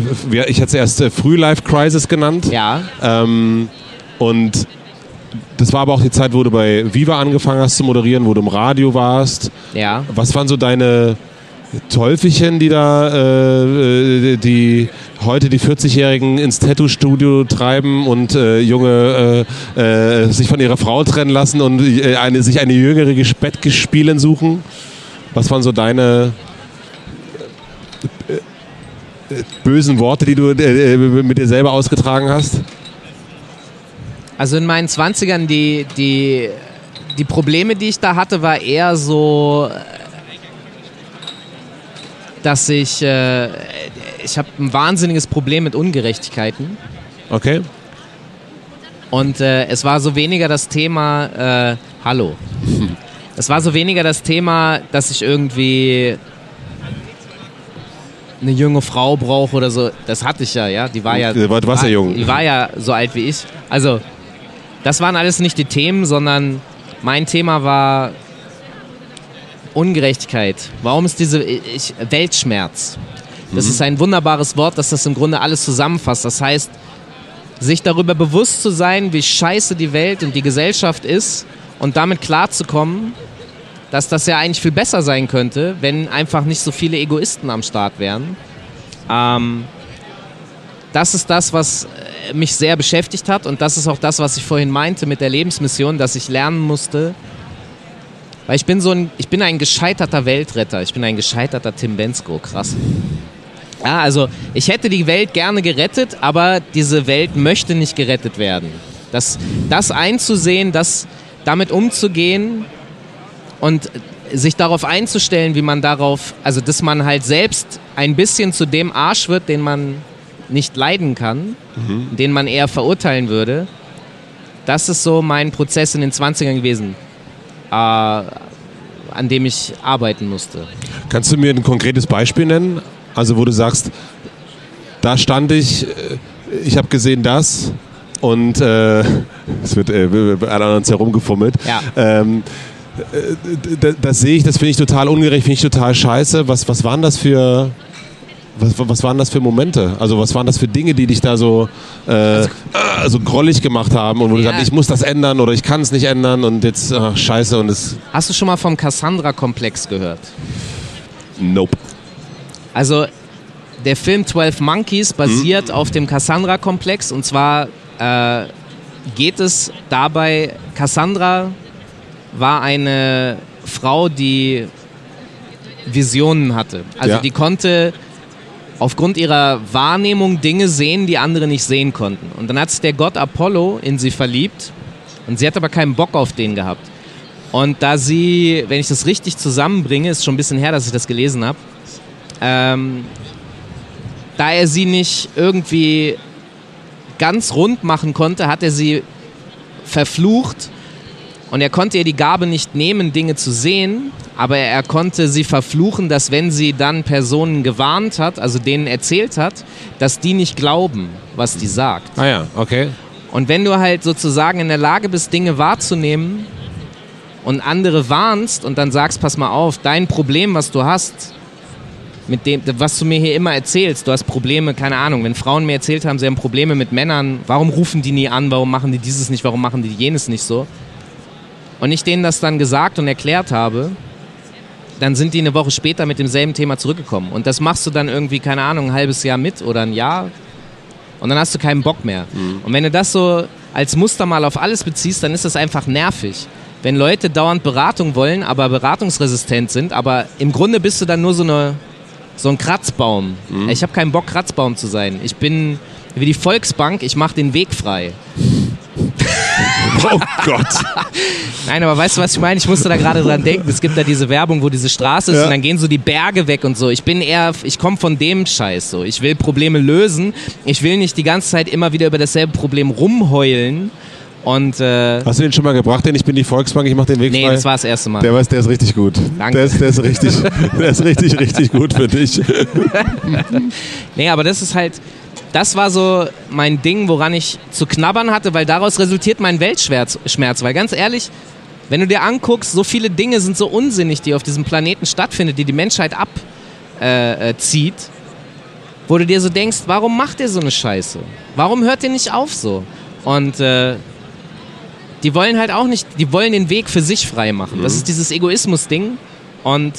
[SPEAKER 2] ich hatte es erst äh, Frühlife-Crisis genannt.
[SPEAKER 1] Ja,
[SPEAKER 2] Ähm, und das war aber auch die Zeit, wo du bei Viva angefangen hast zu moderieren, wo du im Radio warst.
[SPEAKER 1] ja.
[SPEAKER 2] Was waren so deine Teufelchen, die da, äh, äh, die heute die 40-Jährigen ins Tattoo-Studio treiben und äh, Junge äh, äh, sich von ihrer Frau trennen lassen und äh, eine, sich eine jüngere Bettgespielin suchen? Was waren so deine bösen Worte, die du mit dir selber ausgetragen hast?
[SPEAKER 1] Also in meinen 20ern, die, die, die Probleme, die ich da hatte, war eher so, dass ich, äh, ich habe ein wahnsinniges Problem mit Ungerechtigkeiten.
[SPEAKER 2] Okay.
[SPEAKER 1] Und äh, es war so weniger das Thema, äh, hallo. Es war so weniger das Thema, dass ich irgendwie eine junge Frau brauche oder so. Das hatte ich ja, ja. Die war ja,
[SPEAKER 2] Du warst ja jung.
[SPEAKER 1] Die war ja so alt wie ich. Also, das waren alles nicht die Themen, sondern mein Thema war Ungerechtigkeit. Warum ist diese ich, Weltschmerz? Das ist ein wunderbares Wort, das das im Grunde alles zusammenfasst. Das heißt, sich darüber bewusst zu sein, wie scheiße die Welt und die Gesellschaft ist und damit klarzukommen, dass das ja eigentlich viel besser sein könnte, wenn einfach nicht so viele Egoisten am Start wären. Ähm, das ist das, was äh, mich sehr beschäftigt hat und das ist auch das, was ich vorhin meinte mit der Lebensmission, dass ich lernen musste, weil ich bin so ein, ich bin ein gescheiterter Weltretter, ich bin ein gescheiterter Tim Bensko, krass. Ja, also ich hätte die Welt gerne gerettet, aber diese Welt möchte nicht gerettet werden. Das, das einzusehen, das damit umzugehen und sich darauf einzustellen, wie man darauf, also dass man halt selbst ein bisschen zu dem Arsch wird, den man nicht leiden kann, den man eher verurteilen würde. Das ist so mein Prozess in den 20ern gewesen, an dem ich arbeiten musste.
[SPEAKER 2] Kannst du mir ein konkretes Beispiel nennen? Also wo du sagst, da stand ich, äh, ich habe gesehen das und äh, es wird äh, an uns herumgefummelt.
[SPEAKER 1] Ja.
[SPEAKER 2] Ähm, äh, d- das sehe ich, das finde ich total ungerecht, finde ich total scheiße. Was, was waren das für was, was waren das für Momente? Also was waren das für Dinge, die dich da so, äh, so grollig gemacht haben und wo du
[SPEAKER 1] Ja.
[SPEAKER 2] sagst, ich muss das ändern oder ich kann es nicht ändern und jetzt ach, scheiße und es
[SPEAKER 1] Hast du schon mal vom Cassandra-Komplex gehört?
[SPEAKER 2] nope.
[SPEAKER 1] Also der Film 12 Monkeys basiert auf dem Cassandra-Komplex und zwar äh, geht es dabei, Cassandra war eine Frau, die Visionen hatte. Also
[SPEAKER 2] Ja.
[SPEAKER 1] die konnte aufgrund ihrer Wahrnehmung Dinge sehen, die andere nicht sehen konnten. Und dann hat sich der Gott Apollo in sie verliebt und sie hat aber keinen Bock auf den gehabt. Und da sie, wenn ich das richtig zusammenbringe, ist schon ein bisschen her, dass ich das gelesen habe, ähm, da er sie nicht irgendwie ganz rund machen konnte, hat er sie verflucht und er konnte ihr die Gabe nicht nehmen, Dinge zu sehen, aber er konnte sie verfluchen, dass wenn sie dann Personen gewarnt hat, also denen erzählt hat, dass die nicht glauben, was die sagt.
[SPEAKER 2] Ah ja, okay.
[SPEAKER 1] Und wenn du halt sozusagen in der Lage bist, Dinge wahrzunehmen und andere warnst und dann sagst, pass mal auf, dein Problem, was du hast, mit dem, was du mir hier immer erzählst, du hast Probleme, keine Ahnung, wenn Frauen mir erzählt haben, sie haben Probleme mit Männern, warum rufen die nie an, warum machen die dieses nicht, warum machen die jenes nicht so? Und ich denen das dann gesagt und erklärt habe, dann sind die eine Woche später mit demselben Thema zurückgekommen. Und das machst du dann irgendwie, keine Ahnung, ein halbes Jahr mit oder ein Jahr. Und dann hast du keinen Bock mehr. Und wenn du das so als Muster mal auf alles beziehst, dann ist das einfach nervig. Wenn Leute dauernd Beratung wollen, aber beratungsresistent sind, aber im Grunde bist du dann nur so, eine, so ein Kratzbaum. Ich habe keinen Bock, Kratzbaum zu sein. Ich bin wie die Volksbank, ich mache den Weg frei.
[SPEAKER 2] Oh Gott.
[SPEAKER 1] Nein, aber weißt du, was ich meine? Ich musste da gerade dran denken. Es gibt da diese Werbung, wo diese Straße ist
[SPEAKER 2] Ja.
[SPEAKER 1] und dann gehen so die Berge weg und so. Ich bin eher, ich komme von dem Scheiß so. Ich will Probleme lösen. Ich will nicht die ganze Zeit immer wieder über dasselbe Problem rumheulen Und äh,
[SPEAKER 2] Hast du den schon mal gebracht, den Ich bin die Volksbank, ich mach den Weg
[SPEAKER 1] nee,
[SPEAKER 2] frei?
[SPEAKER 1] das war das erste Mal.
[SPEAKER 2] der, weiß, der ist richtig gut.
[SPEAKER 1] Danke.
[SPEAKER 2] Der ist, der, ist richtig, der ist richtig, richtig gut für dich.
[SPEAKER 1] Nee, aber das ist halt, das war so mein Ding, woran ich zu knabbern hatte, weil daraus resultiert mein Weltschmerz. Schmerz. Weil ganz ehrlich, wenn du dir anguckst, so viele Dinge sind so unsinnig, die auf diesem Planeten stattfinden, die die Menschheit abzieht, äh, äh, wo du dir so denkst, warum macht ihr so eine Scheiße? Warum hört ihr nicht auf so? Und äh, die wollen halt auch nicht, die wollen den Weg für sich frei machen. Das ist dieses Egoismus-Ding. Und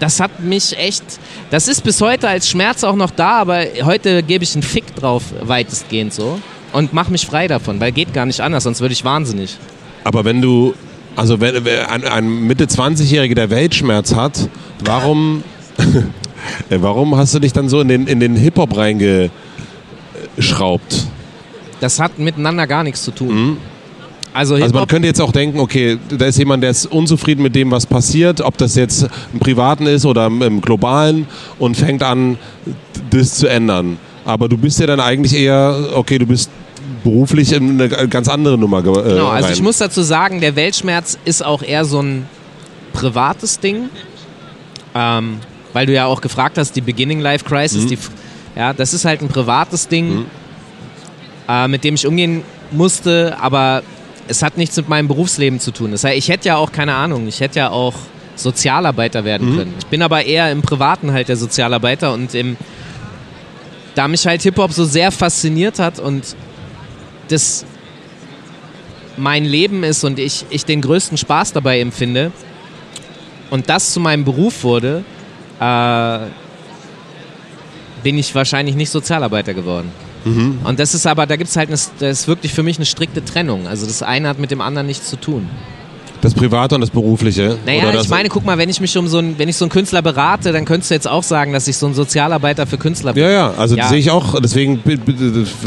[SPEAKER 1] das hat mich echt, das ist bis heute als Schmerz auch noch da, aber heute gebe ich einen Fick drauf, weitestgehend so. Und mach mich frei davon, weil geht gar nicht anders, sonst würde ich wahnsinnig.
[SPEAKER 2] Aber wenn du, also wenn, ein, ein Mitte 20-Jähriger, der Weltschmerz hat, warum, äh, warum hast du dich dann so in den, in den Hip-Hop reingeschraubt?
[SPEAKER 1] Das hat miteinander gar nichts zu tun. Also,
[SPEAKER 2] Also man könnte jetzt auch denken, okay, da ist jemand, der ist unzufrieden mit dem, was passiert, ob das jetzt im Privaten ist oder im, Globalen und fängt an, das zu ändern. Aber du bist ja dann eigentlich eher, okay, du bist beruflich in eine ganz andere Nummer äh,
[SPEAKER 1] Genau, also
[SPEAKER 2] rein.
[SPEAKER 1] ich muss dazu sagen, der Weltschmerz ist auch eher so ein privates Ding. Ähm, weil du ja auch gefragt hast, die Beginning Life Crisis, die, f- ja, das ist halt ein privates Ding, äh, mit dem ich umgehen musste, aber es hat nichts mit meinem Berufsleben zu tun. Das heißt, ich hätte ja auch, keine Ahnung, ich hätte ja auch Sozialarbeiter werden können. Ich bin aber eher im Privaten halt der Sozialarbeiter und im, da mich halt Hip-Hop so sehr fasziniert hat und das mein Leben ist und ich, ich den größten Spaß dabei empfinde und das zu meinem Beruf wurde, äh, bin ich wahrscheinlich nicht Sozialarbeiter geworden. Und das ist aber, da gibt es halt, eine, das ist wirklich für mich eine strikte Trennung. Also das eine hat mit dem anderen nichts zu tun.
[SPEAKER 2] das Private und das Berufliche.
[SPEAKER 1] Naja,
[SPEAKER 2] oder
[SPEAKER 1] ich meine, guck mal, wenn ich mich um so einen, wenn ich so einen Künstler berate, dann könntest du jetzt auch sagen, dass ich so ein Sozialarbeiter für Künstler bin.
[SPEAKER 2] Ja, ja, also
[SPEAKER 1] Ja.
[SPEAKER 2] sehe ich auch, deswegen...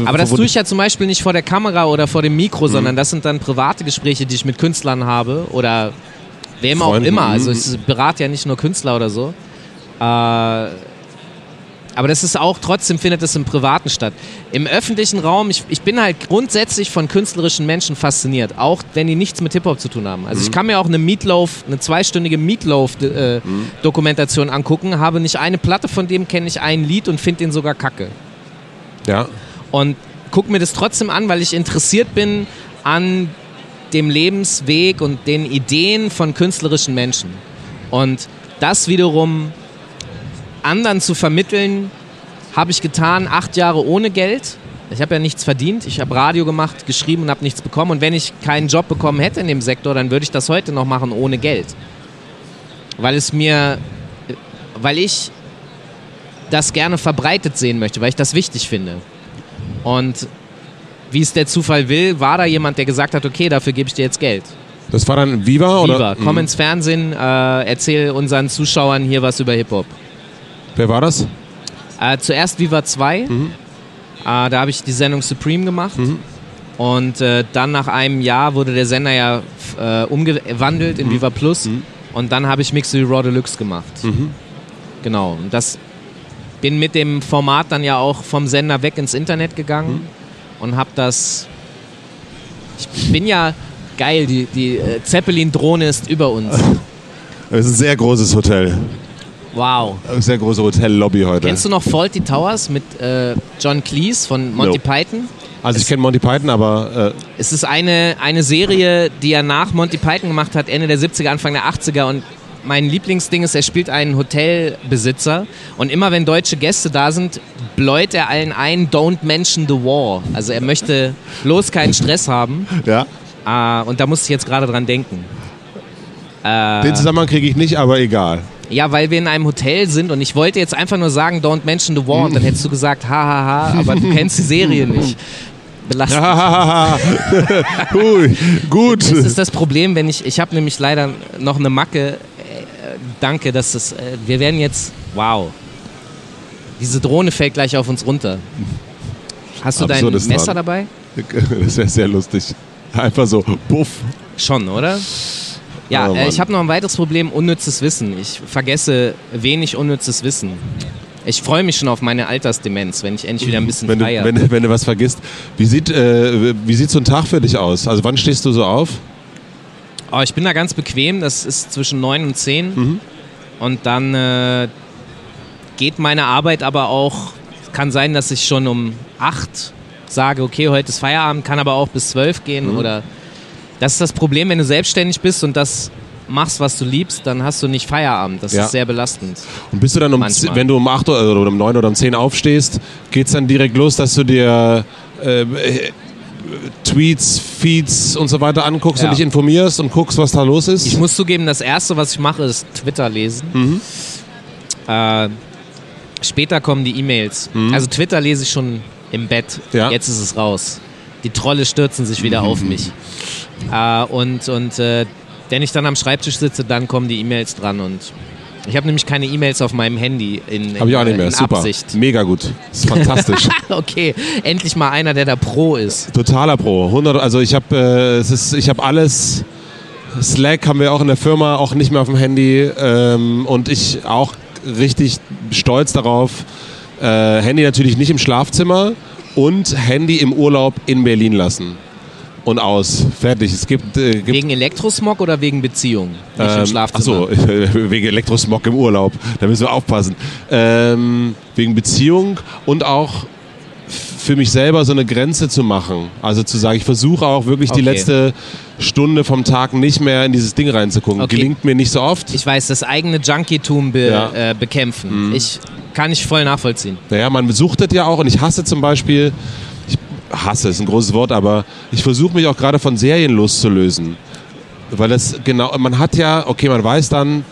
[SPEAKER 1] Aber das tue ich ja zum Beispiel nicht vor der Kamera oder vor dem
[SPEAKER 2] Mhm.
[SPEAKER 1] Mikro, sondern das sind dann private Gespräche, die ich mit Künstlern habe oder wem auch
[SPEAKER 2] Freunden,
[SPEAKER 1] immer. Also
[SPEAKER 2] mhm.
[SPEAKER 1] ich berate ja nicht nur Künstler oder so. Äh, aber das ist auch, trotzdem findet es im Privaten statt. Im öffentlichen Raum, ich, ich bin halt grundsätzlich von künstlerischen Menschen fasziniert, auch wenn die nichts mit Hip-Hop zu tun haben. Also
[SPEAKER 2] Mhm.
[SPEAKER 1] ich kann mir auch eine Meatloaf, eine zweistündige Meatloaf-Dokumentation angucken, habe nicht eine Platte von dem, kenne ich ein Lied und finde den sogar kacke
[SPEAKER 2] Ja,
[SPEAKER 1] und gucke mir das trotzdem an, weil ich interessiert bin an dem Lebensweg und den Ideen von künstlerischen Menschen. Und das wiederum anderen zu vermitteln, habe ich getan, acht Jahre ohne Geld. Ich habe ja nichts verdient. Ich habe Radio gemacht, geschrieben und habe nichts bekommen. Und wenn ich keinen Job bekommen hätte in dem Sektor, dann würde ich das heute noch machen ohne Geld. Weil es mir, weil ich das gerne verbreitet sehen möchte, weil ich das wichtig finde. Und wie es der Zufall will, war da jemand, der gesagt hat, okay, dafür gebe ich dir jetzt Geld.
[SPEAKER 2] das war dann Viva, oder?
[SPEAKER 1] Viva, komm
[SPEAKER 2] Mhm.
[SPEAKER 1] ins Fernsehen, äh, erzähl unseren Zuschauern hier was über Hip-Hop.
[SPEAKER 2] Wer war das?
[SPEAKER 1] Äh, zuerst Viva 2,
[SPEAKER 2] Mhm.
[SPEAKER 1] äh, da habe ich die Sendung Supreme gemacht. Und äh, dann nach einem Jahr wurde der Sender ja äh, umgewandelt
[SPEAKER 2] Mhm.
[SPEAKER 1] in Viva Plus. Und dann habe ich Mixery Raw Deluxe gemacht.
[SPEAKER 2] Mhm.
[SPEAKER 1] Genau. Und das bin mit dem Format dann ja auch vom Sender weg ins Internet gegangen
[SPEAKER 2] Mhm.
[SPEAKER 1] und habe das. Ich bin ja geil, die, die äh, Zeppelin-Drohne ist über uns.
[SPEAKER 2] Das ist ein sehr großes Hotel.
[SPEAKER 1] Wow.
[SPEAKER 2] Sehr große Hotellobby heute.
[SPEAKER 1] Kennst du noch Faulty Towers mit äh, John Cleese von Monty
[SPEAKER 2] No.
[SPEAKER 1] Python?
[SPEAKER 2] also ich kenne Monty Python, aber äh,
[SPEAKER 1] Es ist eine, eine Serie, die er nach Monty Python gemacht hat, Ende der 70er, Anfang der 80er. Und mein Lieblingsding ist, er spielt einen Hotelbesitzer. Und immer wenn deutsche Gäste da sind, bläut er allen ein, don't mention the war. Also er möchte bloß keinen Stress haben.
[SPEAKER 2] ja,
[SPEAKER 1] Ah, und da musste ich jetzt gerade dran denken.
[SPEAKER 2] den Zusammenhang kriege ich nicht, aber egal.
[SPEAKER 1] Ja, weil wir in einem Hotel sind und ich wollte jetzt einfach nur sagen, don't mention the war. Und dann hättest du gesagt, hahaha, aber du kennst die Serie nicht.
[SPEAKER 2] Hahaha. Hui, gut.
[SPEAKER 1] Das ist das Problem, wenn ich, ich habe nämlich leider noch eine Macke. Äh, danke, dass das, äh, wir werden jetzt, wow. Diese Drohne fällt gleich auf uns runter. Hast du dein
[SPEAKER 2] Absurdes
[SPEAKER 1] Messer
[SPEAKER 2] dran.
[SPEAKER 1] dabei?
[SPEAKER 2] Das wäre sehr lustig. Einfach so, puff.
[SPEAKER 1] Schon, oder? Ja,
[SPEAKER 2] Oh,
[SPEAKER 1] äh, ich habe noch ein weiteres Problem, unnützes Wissen. Ich vergesse wenig unnützes Wissen. Ich freue mich schon auf meine Altersdemenz, wenn ich endlich wieder ein bisschen
[SPEAKER 2] wenn du,
[SPEAKER 1] freier
[SPEAKER 2] wenn, du- wenn du was vergisst. Wie sieht, äh, wie sieht so ein Tag für dich aus? Also wann stehst du so auf?
[SPEAKER 1] Oh, ich bin da ganz bequem, das ist zwischen 9 und 10.
[SPEAKER 2] Mhm.
[SPEAKER 1] Und dann äh, geht meine Arbeit aber auch, kann sein, dass ich schon um 8 sage, okay, heute ist Feierabend, kann aber auch bis 12 gehen.
[SPEAKER 2] Mhm.
[SPEAKER 1] Oder das ist das Problem, wenn du selbstständig bist und das machst, was du liebst, dann hast du nicht Feierabend. Das
[SPEAKER 2] Ja.
[SPEAKER 1] ist sehr belastend.
[SPEAKER 2] Und bist du dann um,
[SPEAKER 1] Manchmal.
[SPEAKER 2] z- wenn du um 8 Uhr oder um 9 oder um 10 aufstehst, geht's dann direkt los, dass du dir äh, äh, Tweets, Feeds und so weiter anguckst
[SPEAKER 1] Ja.
[SPEAKER 2] und dich informierst und guckst, was da los ist?
[SPEAKER 1] Ich muss zugeben, das Erste, was ich mache, ist Twitter lesen.
[SPEAKER 2] Mhm.
[SPEAKER 1] Äh, später kommen die E-Mails. Also Twitter lese ich schon im Bett.
[SPEAKER 2] Mhm. Ja. Mhm.
[SPEAKER 1] Jetzt ist es raus. Die Trolle stürzen sich wieder auf mich. Äh, und und äh, wenn ich dann am Schreibtisch sitze, dann kommen die E-Mails dran. Und ich habe nämlich keine E-Mails auf meinem Handy in, in,
[SPEAKER 2] Habe ich auch nicht mehr. Super.
[SPEAKER 1] Absicht.
[SPEAKER 2] Mega gut. Ist fantastisch.
[SPEAKER 1] Okay, endlich mal einer, der da Pro ist.
[SPEAKER 2] Totaler Pro. 100, also ich habe äh, es ist- ich habe alles. Slack haben wir auch in der Firma, auch nicht mehr auf dem Handy. Ähm, und ich auch richtig stolz darauf. Äh, Handy natürlich nicht im Schlafzimmer und Handy im Urlaub in Berlin lassen. Und aus. Fertig. Es gibt, äh, gibt
[SPEAKER 1] Wegen Elektrosmog oder wegen Beziehung? Nicht im
[SPEAKER 2] ähm,
[SPEAKER 1] Schlafzimmer.
[SPEAKER 2] Achso, wegen Elektrosmog im Urlaub. Da müssen wir aufpassen. Ähm, wegen Beziehung und auch für mich selber so eine Grenze zu machen. Also zu sagen, ich versuche auch wirklich die
[SPEAKER 1] Okay.
[SPEAKER 2] letzte Stunde vom Tag nicht mehr in dieses Ding reinzugucken.
[SPEAKER 1] Okay.
[SPEAKER 2] Gelingt mir nicht so oft.
[SPEAKER 1] Ich weiß, das eigene Junkietum be
[SPEAKER 2] Ja. Mhm.
[SPEAKER 1] äh, bekämpfen. Ich kann ich voll nachvollziehen.
[SPEAKER 2] Naja, man suchtet ja auch und ich hasse zum Beispiel, ich hasse ist ein großes Wort, aber ich versuche mich auch gerade von Serien loszulösen. Weil das genau, man hat ja, okay, man weiß dann,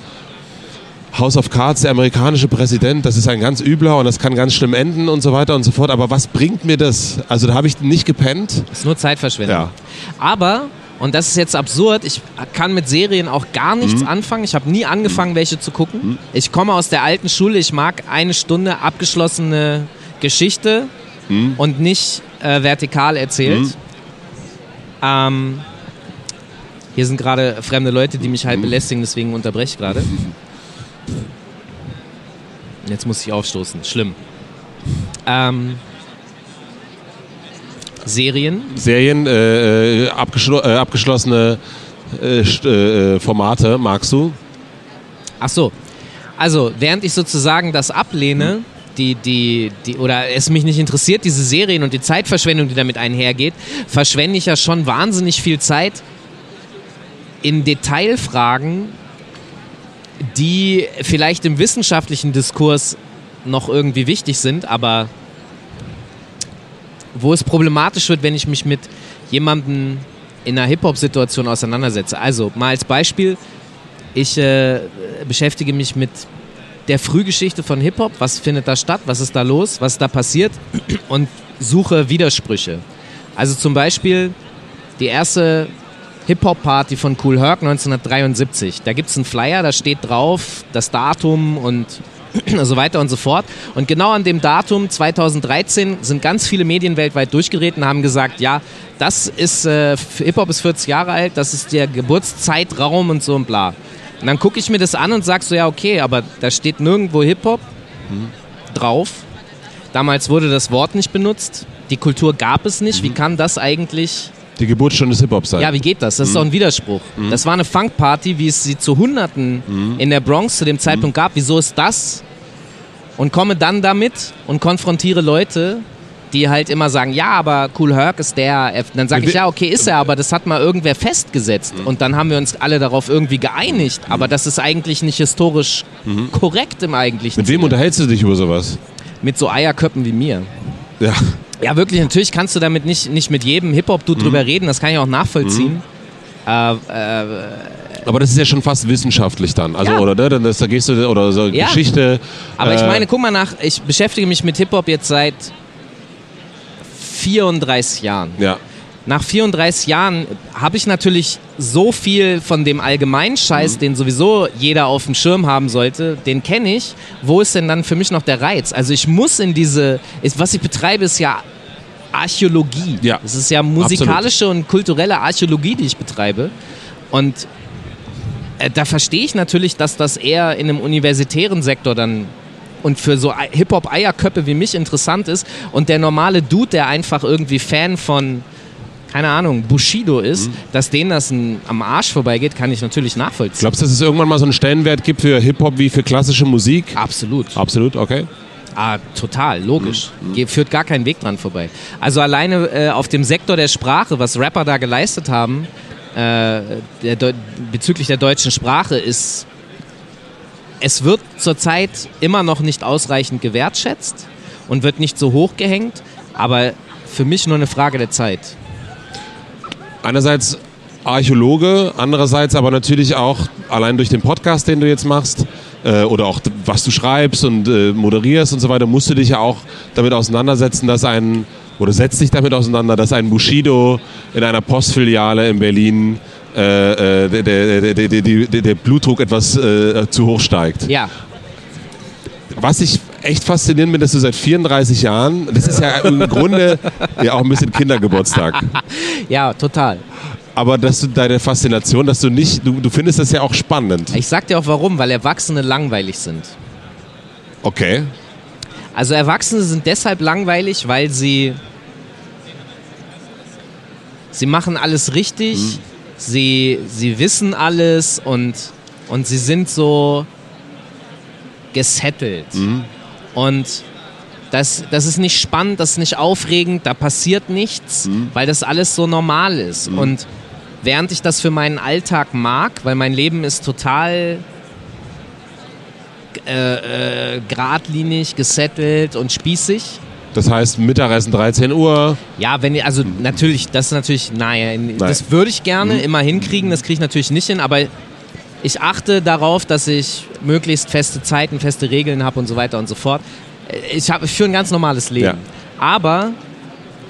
[SPEAKER 2] House of Cards, der amerikanische Präsident, das ist ein ganz übler und das kann ganz schlimm enden und so weiter und so fort. Aber was bringt mir das? Also da habe ich nicht gepennt.
[SPEAKER 1] Das ist nur Zeitverschwendung.
[SPEAKER 2] Ja.
[SPEAKER 1] Aber, und das ist jetzt absurd, ich kann mit Serien auch gar nichts
[SPEAKER 2] Mhm.
[SPEAKER 1] anfangen. Ich habe nie angefangen, welche zu gucken. Ich komme aus der alten Schule, ich mag eine Stunde abgeschlossene Geschichte
[SPEAKER 2] Mhm.
[SPEAKER 1] und nicht äh, vertikal erzählt. Ähm, hier sind gerade fremde Leute, die mich halt
[SPEAKER 2] Mhm.
[SPEAKER 1] belästigen, deswegen unterbreche ich gerade. Jetzt muss ich aufstoßen. Schlimm. Ähm, Serien.
[SPEAKER 2] Serien, äh, äh, abgeschlo äh, abgeschlossene äh, st- äh, Formate, magst du?
[SPEAKER 1] Ach so. Also, während ich sozusagen das ablehne, die, die, die, oder es mich nicht interessiert, diese Serien und die Zeitverschwendung, die damit einhergeht, verschwende ich ja schon wahnsinnig viel Zeit in Detailfragen, die vielleicht im wissenschaftlichen Diskurs noch irgendwie wichtig sind, aber wo es problematisch wird, wenn ich mich mit jemandem in einer Hip-Hop-Situation auseinandersetze. Also, mal als Beispiel, ich äh, beschäftige mich mit der Frühgeschichte von Hip-Hop. Was findet da statt? Was ist da los? Was ist da passiert? Und suche Widersprüche. Also zum Beispiel die erste Hip-Hop-Party von Cool Herc 1973. Da gibt es einen Flyer, da steht drauf das Datum und so weiter und so fort. Und genau an dem Datum 2013 sind ganz viele Medien weltweit durchgerät und haben gesagt, ja, das ist, äh, Hip-Hop ist 40 Jahre alt, das ist der Geburtszeitraum und so und bla. Und dann gucke ich mir das an und sag so, ja, okay, aber da steht nirgendwo Hip-Hop drauf. Damals wurde das Wort nicht benutzt. Die Kultur gab es nicht. Wie kann das eigentlich
[SPEAKER 2] Die Geburtsstunde des Hip-Hop sein.
[SPEAKER 1] ja, wie geht das? Das ist doch ein Widerspruch. Das war eine Funkparty, wie es sie zu Hunderten in der Bronx zu dem Zeitpunkt gab. Wieso ist das? Und komme dann damit und konfrontiere Leute, die halt immer sagen, ja, aber Cool Herc ist der. Dann sage ich, ja, okay, ist er, aber das hat mal irgendwer festgesetzt. Und dann haben wir uns alle darauf irgendwie geeinigt. Aber das ist eigentlich nicht historisch korrekt im eigentlichen
[SPEAKER 2] Mit wem
[SPEAKER 1] Sinne.
[SPEAKER 2] unterhältst du dich über sowas?
[SPEAKER 1] Mit so Eierköppen wie mir.
[SPEAKER 2] Ja.
[SPEAKER 1] Ja, wirklich, natürlich kannst du damit nicht, nicht mit jedem Hip-Hop-Dude
[SPEAKER 2] Mhm.
[SPEAKER 1] drüber reden, das kann ich auch nachvollziehen. Äh, äh,
[SPEAKER 2] Aber das ist ja schon fast wissenschaftlich dann. Also,
[SPEAKER 1] Ja.
[SPEAKER 2] oder, ne? Dann das, da gehst du, oder so
[SPEAKER 1] Ja.
[SPEAKER 2] Geschichte.
[SPEAKER 1] aber ich
[SPEAKER 2] äh,
[SPEAKER 1] meine, guck mal nach, ich beschäftige mich mit Hip-Hop jetzt seit 34 Jahren.
[SPEAKER 2] Ja.
[SPEAKER 1] Nach 34 Jahren habe ich natürlich so viel von dem allgemeinen
[SPEAKER 2] Mhm.
[SPEAKER 1] Scheiß, den sowieso jeder auf dem Schirm haben sollte, den kenne ich. Wo ist denn dann für mich noch der Reiz? Also ich muss in diese, ist, was ich betreibe, ist ja Archäologie.
[SPEAKER 2] Ja.
[SPEAKER 1] Es ist ja musikalische und kulturelle Archäologie, die ich betreibe. Und äh, da verstehe ich natürlich, dass das eher in einem universitären Sektor dann und für so Hip-Hop-Eierköppe wie mich interessant ist und der normale Dude, der einfach irgendwie Fan von keine Ahnung, Bushido ist, mhm. dass denen das ein, am Arsch vorbeigeht, kann ich natürlich nachvollziehen.
[SPEAKER 2] Glaubst du, dass es irgendwann mal so einen Stellenwert gibt für Hip-Hop wie für klassische Musik?
[SPEAKER 1] Absolut.
[SPEAKER 2] Absolut, okay.
[SPEAKER 1] Ah, total, logisch. Mhm. Führt gar keinen Weg dran vorbei. Also alleine äh, auf dem Sektor der Sprache, was Rapper da geleistet haben, äh, der bezüglich der deutschen Sprache, ist, es wird zurzeit immer noch nicht ausreichend gewertschätzt und wird nicht so hoch gehängt, aber für mich nur eine Frage der Zeit
[SPEAKER 2] einerseits Archäologe, andererseits aber natürlich auch allein durch den Podcast, den du jetzt machst, äh, oder auch was du schreibst und äh, moderierst und so weiter, musst du dich ja auch damit auseinandersetzen, dass ein, oder setzt dich damit auseinander, dass ein Bushido in einer Postfiliale in Berlin äh, äh der, der, der, der, Blutdruck etwas äh, zu hoch steigt.
[SPEAKER 1] Ja.
[SPEAKER 2] Was ich echt faszinierend bin, dass du seit 34 Jahren, das ist ja im Grunde ja auch ein bisschen Kindergeburtstag.
[SPEAKER 1] Ja, total.
[SPEAKER 2] Aber dass du deine Faszination, dass du nicht, du, du findest das ja auch spannend.
[SPEAKER 1] Ich sag dir auch warum, weil Erwachsene langweilig sind.
[SPEAKER 2] Okay.
[SPEAKER 1] Also Erwachsene sind deshalb langweilig, weil sie sie machen alles richtig, hm. sie, sie wissen alles und, und sie sind so gesettelt. Mhm. Und das, das ist nicht spannend, das ist nicht aufregend, da passiert nichts, mhm. weil das alles so normal ist. Mhm. Und während ich das für meinen Alltag mag, weil mein Leben ist total äh, äh, geradlinig, gesettelt und spießig.
[SPEAKER 2] Das heißt Mittagessen 13 Uhr.
[SPEAKER 1] Ja, wenn also natürlich, das ist natürlich, naja, Nein. das würde ich gerne mhm. immer hinkriegen, das kriege ich natürlich nicht hin, aber ich achte darauf, dass ich möglichst feste Zeiten, feste Regeln habe und so weiter und so fort. Ich, hab, ich führe ein ganz normales Leben. Ja. Aber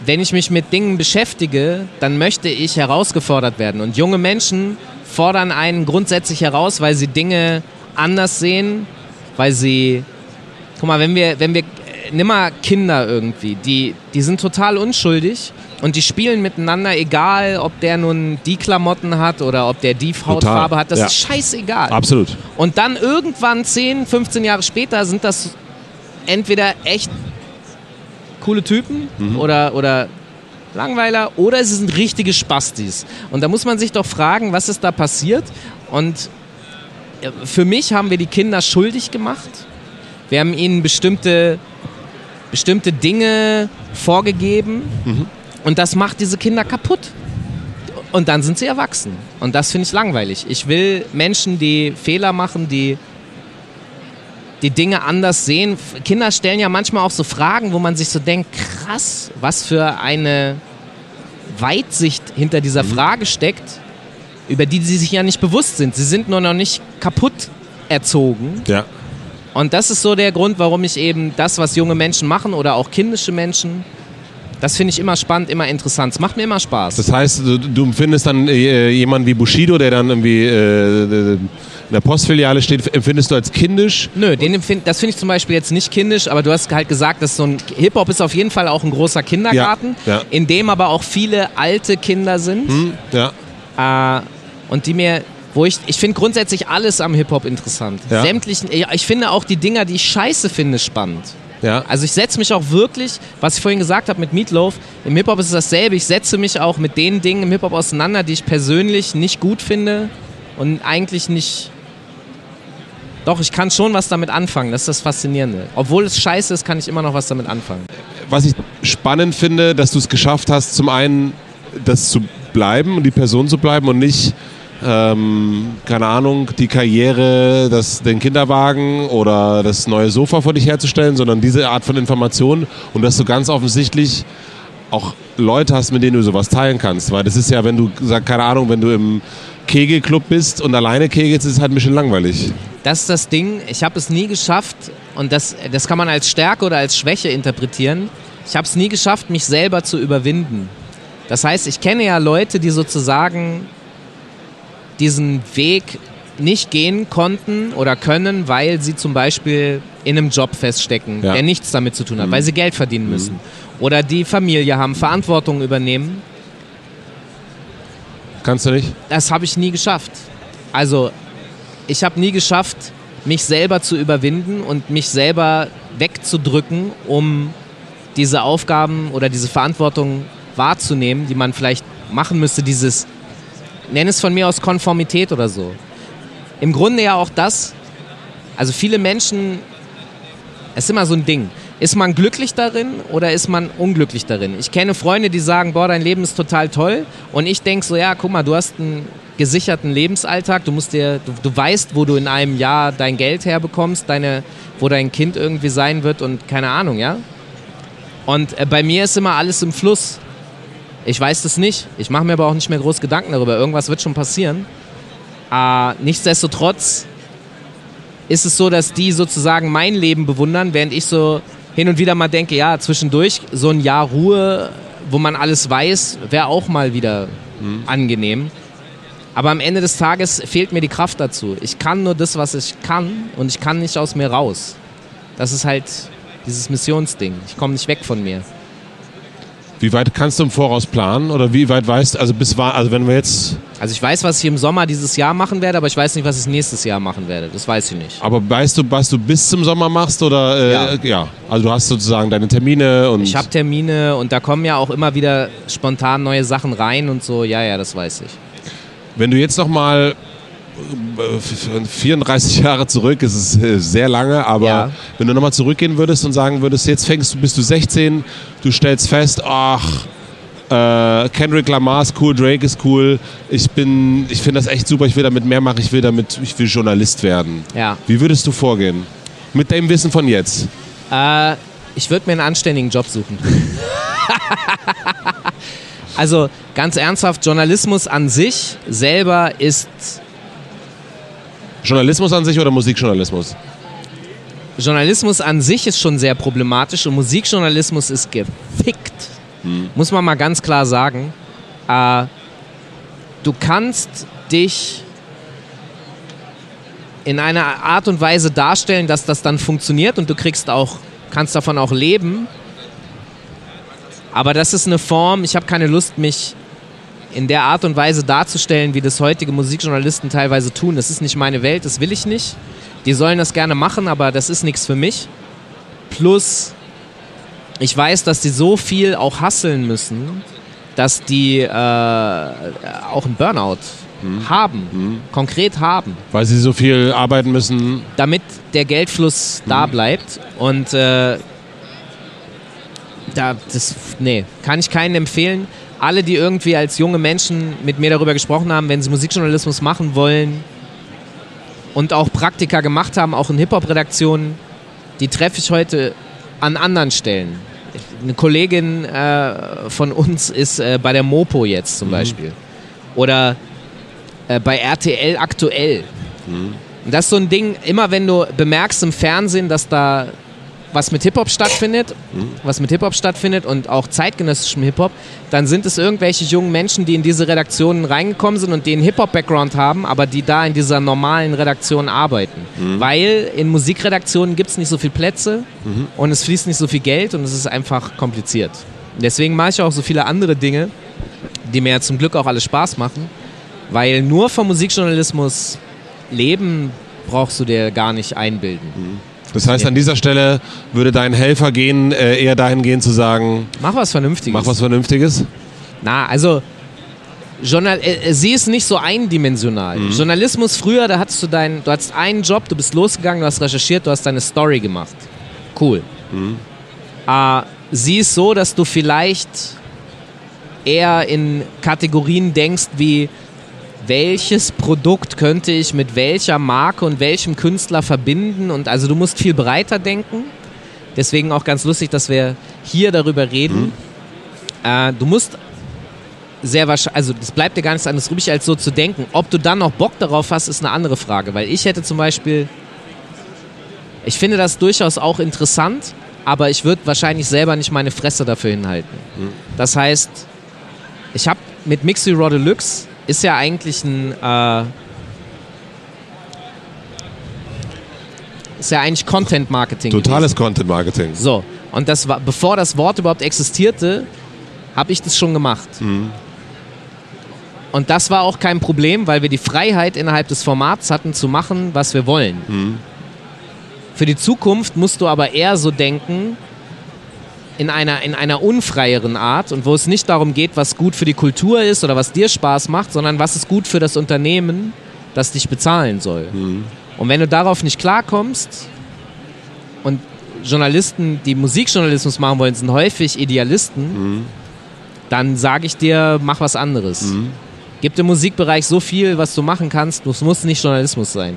[SPEAKER 1] wenn ich mich mit Dingen beschäftige, dann möchte ich herausgefordert werden. Und junge Menschen fordern einen grundsätzlich heraus, weil sie Dinge anders sehen, weil sie. Guck mal, wenn wir, wenn wir nimm mal Kinder irgendwie, die, die sind total unschuldig und die spielen miteinander, egal ob der nun die Klamotten hat oder ob der die Hautfarbe hat, das ja. ist scheißegal.
[SPEAKER 2] Absolut.
[SPEAKER 1] Und dann irgendwann 10, 15 Jahre später sind das entweder echt coole Typen mhm. oder, oder Langweiler oder es sind richtige Spastis. Und da muss man sich doch fragen, was ist da passiert? Und äh, für mich haben wir die Kinder schuldig gemacht. Wir haben ihnen bestimmte bestimmte Dinge vorgegeben mhm. und das macht diese Kinder kaputt. Und dann sind sie erwachsen. Und das finde ich langweilig. Ich will Menschen, die Fehler machen, die die Dinge anders sehen. Kinder stellen ja manchmal auch so Fragen, wo man sich so denkt, krass, was für eine Weitsicht hinter dieser mhm. Frage steckt, über die sie sich ja nicht bewusst sind. Sie sind nur noch nicht kaputt erzogen.
[SPEAKER 2] Ja.
[SPEAKER 1] Und das ist so der Grund, warum ich eben das, was junge Menschen machen oder auch kindische Menschen, das finde ich immer spannend, immer interessant. Es macht mir immer Spaß.
[SPEAKER 2] Das heißt, du, du empfindest dann äh, jemanden wie Bushido, der dann irgendwie äh, in der Postfiliale steht, empfindest du als kindisch?
[SPEAKER 1] Nö, den empfind, das finde ich zum Beispiel jetzt nicht kindisch, aber du hast halt gesagt, dass so ein Hip-Hop ist auf jeden Fall auch ein großer Kindergarten, ja, ja. in dem aber auch viele alte Kinder sind. Hm, ja. Äh, und die mir wo ich, ich finde grundsätzlich alles am Hip-Hop interessant. Ja. Sämtlichen, ich finde auch die Dinger, die ich scheiße finde, spannend. Ja. Also ich setze mich auch wirklich, was ich vorhin gesagt habe mit Meatloaf, im Hip-Hop ist es dasselbe, ich setze mich auch mit den Dingen im Hip-Hop auseinander, die ich persönlich nicht gut finde und eigentlich nicht... Doch, ich kann schon was damit anfangen, das ist das Faszinierende. Obwohl es scheiße ist, kann ich immer noch was damit anfangen.
[SPEAKER 2] Was ich spannend finde, dass du es geschafft hast, zum einen das zu bleiben und die Person zu bleiben und nicht ähm, keine Ahnung, die Karriere, das, den Kinderwagen oder das neue Sofa vor dich herzustellen, sondern diese Art von Information und dass du ganz offensichtlich auch Leute hast, mit denen du sowas teilen kannst. Weil das ist ja, wenn du, keine Ahnung, wenn du im Kegelclub bist und alleine kegelst, ist es halt ein bisschen langweilig.
[SPEAKER 1] Das ist das Ding. Ich habe es nie geschafft und das, das kann man als Stärke oder als Schwäche interpretieren. Ich habe es nie geschafft, mich selber zu überwinden. Das heißt, ich kenne ja Leute, die sozusagen diesen Weg nicht gehen konnten oder können, weil sie zum Beispiel in einem Job feststecken, ja. der nichts damit zu tun hat, mhm. weil sie Geld verdienen mhm. müssen. Oder die Familie haben, Verantwortung übernehmen.
[SPEAKER 2] Kannst du nicht?
[SPEAKER 1] Das habe ich nie geschafft. Also, ich habe nie geschafft, mich selber zu überwinden und mich selber wegzudrücken, um diese Aufgaben oder diese Verantwortung wahrzunehmen, die man vielleicht machen müsste, dieses, nenn es von mir aus Konformität oder so. Im Grunde ja auch das, also viele Menschen, es ist immer so ein Ding. Ist man glücklich darin oder ist man unglücklich darin? Ich kenne Freunde, die sagen, boah, dein Leben ist total toll. Und ich denke so, ja, guck mal, du hast einen gesicherten Lebensalltag. Du musst dir, du, du weißt, wo du in einem Jahr dein Geld herbekommst, deine, wo dein Kind irgendwie sein wird und keine Ahnung, ja. Und äh, bei mir ist immer alles im Fluss. Ich weiß das nicht. Ich mache mir aber auch nicht mehr groß Gedanken darüber. Irgendwas wird schon passieren. Äh, nichtsdestotrotz ist es so, dass die sozusagen mein Leben bewundern, während ich so hin und wieder mal denke, ja, zwischendurch so ein Jahr Ruhe, wo man alles weiß, wäre auch mal wieder mhm. angenehm. Aber am Ende des Tages fehlt mir die Kraft dazu. Ich kann nur das, was ich kann und ich kann nicht aus mir raus. Das ist halt dieses Missionsding. Ich komme nicht weg von mir.
[SPEAKER 2] Wie weit kannst du im Voraus planen oder wie weit weißt also bis war also wenn wir jetzt
[SPEAKER 1] Also ich weiß, was ich im Sommer dieses Jahr machen werde, aber ich weiß nicht, was ich nächstes Jahr machen werde. Das weiß ich nicht.
[SPEAKER 2] Aber weißt du, was du bis zum Sommer machst oder äh, ja. ja. Also du hast sozusagen deine Termine und
[SPEAKER 1] Ich habe Termine und da kommen ja auch immer wieder spontan neue Sachen rein und so. Ja, ja, das weiß ich.
[SPEAKER 2] Wenn du jetzt noch mal 34 Jahre zurück, ist es äh, sehr lange, aber ja. wenn du nochmal zurückgehen würdest und sagen würdest, jetzt fängst du, bist du 16, du stellst fest, ach, äh, Kendrick Lamar ist cool, Drake ist cool, ich bin, ich finde das echt super, ich will damit mehr machen, ich will damit, ich will Journalist werden.
[SPEAKER 1] Ja.
[SPEAKER 2] Wie würdest du vorgehen? Mit dem Wissen von jetzt?
[SPEAKER 1] Äh, ich würde mir einen anständigen Job suchen. also ganz ernsthaft, Journalismus an sich selber ist
[SPEAKER 2] Journalismus an sich oder Musikjournalismus?
[SPEAKER 1] Journalismus an sich ist schon sehr problematisch und Musikjournalismus ist gefickt. Hm. Muss man mal ganz klar sagen. Äh, du kannst dich in einer Art und Weise darstellen, dass das dann funktioniert und du kriegst auch, kannst davon auch leben. Aber das ist eine Form, ich habe keine Lust, mich in der Art und Weise darzustellen, wie das heutige Musikjournalisten teilweise tun. Das ist nicht meine Welt, das will ich nicht. Die sollen das gerne machen, aber das ist nichts für mich. Plus, ich weiß, dass die so viel auch hasseln müssen, dass die äh, auch einen Burnout hm. haben, hm. konkret haben.
[SPEAKER 2] Weil sie so viel arbeiten müssen.
[SPEAKER 1] Damit der Geldfluss hm. da bleibt. Und äh, da, das, nee, kann ich keinen empfehlen alle, die irgendwie als junge Menschen mit mir darüber gesprochen haben, wenn sie Musikjournalismus machen wollen und auch Praktika gemacht haben, auch in Hip-Hop-Redaktionen, die treffe ich heute an anderen Stellen. Eine Kollegin äh, von uns ist äh, bei der Mopo jetzt zum mhm. Beispiel. Oder äh, bei RTL aktuell. Mhm. Und das ist so ein Ding, immer wenn du bemerkst im Fernsehen, dass da was mit Hip-Hop stattfindet, mhm. was mit Hip-Hop stattfindet und auch zeitgenössischem Hip-Hop, dann sind es irgendwelche jungen Menschen, die in diese Redaktionen reingekommen sind und die einen Hip-Hop-Background haben, aber die da in dieser normalen Redaktion arbeiten. Mhm. Weil in Musikredaktionen gibt es nicht so viele Plätze mhm. und es fließt nicht so viel Geld und es ist einfach kompliziert. Deswegen mache ich auch so viele andere Dinge, die mir ja zum Glück auch alles Spaß machen, weil nur vom Musikjournalismus leben brauchst du dir gar nicht einbilden.
[SPEAKER 2] Das heißt, an dieser Stelle würde dein Helfer gehen, äh, eher dahin gehen zu sagen:
[SPEAKER 1] Mach was Vernünftiges.
[SPEAKER 2] Mach was Vernünftiges?
[SPEAKER 1] Na, also. Journal äh, äh, sie ist nicht so eindimensional. Mhm. Journalismus früher, da hattest du deinen, du hattest einen Job, du bist losgegangen, du hast recherchiert, du hast deine Story gemacht. Cool. Mhm. Äh, sie ist so, dass du vielleicht eher in Kategorien denkst wie welches Produkt könnte ich mit welcher Marke und welchem Künstler verbinden. Und also du musst viel breiter denken. Deswegen auch ganz lustig, dass wir hier darüber reden. Mhm. Äh, du musst sehr wahrscheinlich, also es bleibt dir gar nichts anderes übrig, als so zu denken. Ob du dann noch Bock darauf hast, ist eine andere Frage. Weil ich hätte zum Beispiel, ich finde das durchaus auch interessant, aber ich würde wahrscheinlich selber nicht meine Fresse dafür hinhalten. Mhm. Das heißt, ich habe mit Mixi Raw Deluxe ist ja eigentlich ein. Äh, ist ja eigentlich Content Marketing.
[SPEAKER 2] Totales gewesen. Content Marketing.
[SPEAKER 1] So. Und das war, bevor das Wort überhaupt existierte, habe ich das schon gemacht. Mhm. Und das war auch kein Problem, weil wir die Freiheit innerhalb des Formats hatten, zu machen, was wir wollen. Mhm. Für die Zukunft musst du aber eher so denken, in einer, in einer unfreieren Art und wo es nicht darum geht, was gut für die Kultur ist oder was dir Spaß macht, sondern was ist gut für das Unternehmen, das dich bezahlen soll. Und wenn du darauf nicht klarkommst und Journalisten, die Musikjournalismus machen wollen, sind häufig Idealisten, dann sage ich dir, mach was anderes. Gibt im Musikbereich so viel, was du machen kannst, es muss nicht Journalismus sein.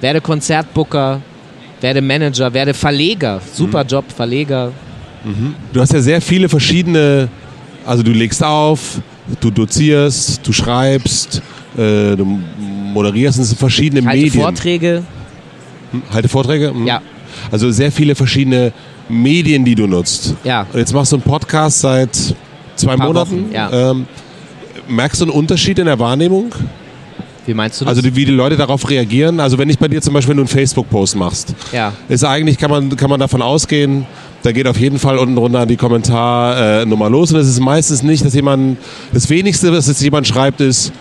[SPEAKER 1] Werde Konzertbooker, werde Manager, werde Verleger. Super Job, Verleger.
[SPEAKER 2] Du hast ja sehr viele verschiedene, also du legst auf, du dozierst, du schreibst, äh, du moderierst, es sind verschiedene
[SPEAKER 1] Halte
[SPEAKER 2] Medien.
[SPEAKER 1] Vorträge.
[SPEAKER 2] Halte Vorträge? Mhm.
[SPEAKER 1] Ja.
[SPEAKER 2] Also sehr viele verschiedene Medien, die du nutzt.
[SPEAKER 1] Ja.
[SPEAKER 2] Und jetzt machst du einen Podcast seit zwei Monaten.
[SPEAKER 1] Wochen, ja.
[SPEAKER 2] ähm, merkst du einen Unterschied in der Wahrnehmung?
[SPEAKER 1] Wie meinst du das?
[SPEAKER 2] Also die- wie die Leute darauf reagieren? Also wenn ich bei dir zum Beispiel, wenn du einen Facebook-Post machst,
[SPEAKER 1] ja.
[SPEAKER 2] ist eigentlich, kann man, kann man davon ausgehen, da geht auf jeden Fall unten runter die Kommentarnummer los. Und es ist meistens nicht, dass jemand, das wenigste, was jetzt jemand schreibt, ist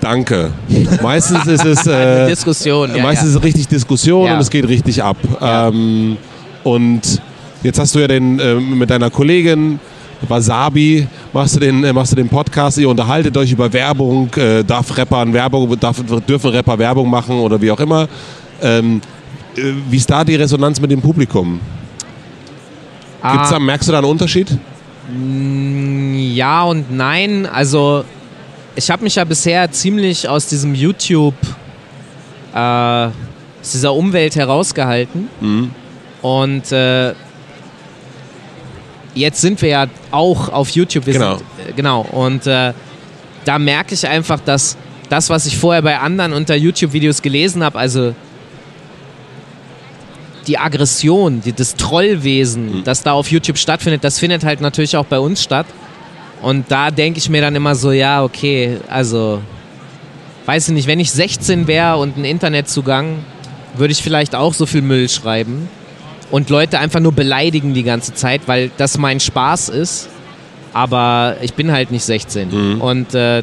[SPEAKER 2] Danke. Meistens ist es,
[SPEAKER 1] Eine
[SPEAKER 2] äh,
[SPEAKER 1] Diskussion. Ja,
[SPEAKER 2] meistens
[SPEAKER 1] ja.
[SPEAKER 2] ist es richtig Diskussion
[SPEAKER 1] Ja.
[SPEAKER 2] und es geht richtig ab. Ähm, und jetzt hast du ja den äh, mit deiner Kollegin Wasabi machst du den äh, machst du den Podcast. Ihr unterhaltet euch über Werbung. Äh, darf Rapper an Werbung darf, dürfen Rapper Werbung machen oder wie auch immer. Ähm, äh, wie ist da die Resonanz mit dem Publikum? Gibt's da,
[SPEAKER 1] Ah,
[SPEAKER 2] merkst du da einen Unterschied?
[SPEAKER 1] ja und nein. Also ich habe mich ja bisher ziemlich aus diesem YouTube, äh, aus dieser Umwelt herausgehalten. Und äh, jetzt sind wir ja auch auf YouTube. Wir
[SPEAKER 2] Genau.
[SPEAKER 1] Sind, äh, genau. Und äh, da merke ich einfach, dass das, was ich vorher bei anderen unter YouTube-Videos gelesen habe, also die Aggression, die, das Trollwesen, das da auf YouTube stattfindet, das findet halt natürlich auch bei uns statt. Und da denke ich mir dann immer so, ja, okay, also, weiß ich nicht, wenn ich 16 wäre und einen Internetzugang, würde ich vielleicht auch so viel Müll schreiben und Leute einfach nur beleidigen die ganze Zeit, weil das mein Spaß ist. Aber ich bin halt nicht 16. Und äh,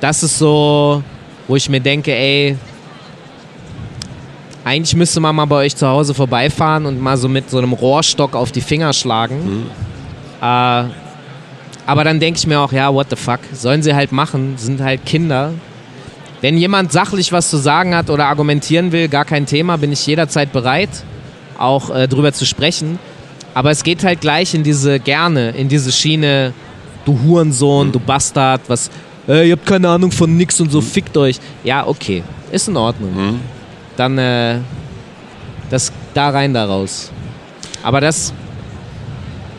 [SPEAKER 1] das ist so, wo ich mir denke, ey, eigentlich müsste man mal bei euch zu Hause vorbeifahren und mal so mit so einem Rohrstock auf die Finger schlagen. Äh, aber dann denke ich mir auch, ja, what the fuck, sollen sie halt machen, sind halt Kinder. Wenn jemand sachlich was zu sagen hat oder argumentieren will, gar kein Thema, bin ich jederzeit bereit, auch äh, drüber zu sprechen. Aber es geht halt gleich in diese, gerne, in diese Schiene, du Hurensohn, du Bastard, was, äh, ihr habt keine Ahnung von nix und so, fickt euch. Ja, okay, ist in Ordnung. Dann, äh, das, da rein, da raus. Aber das,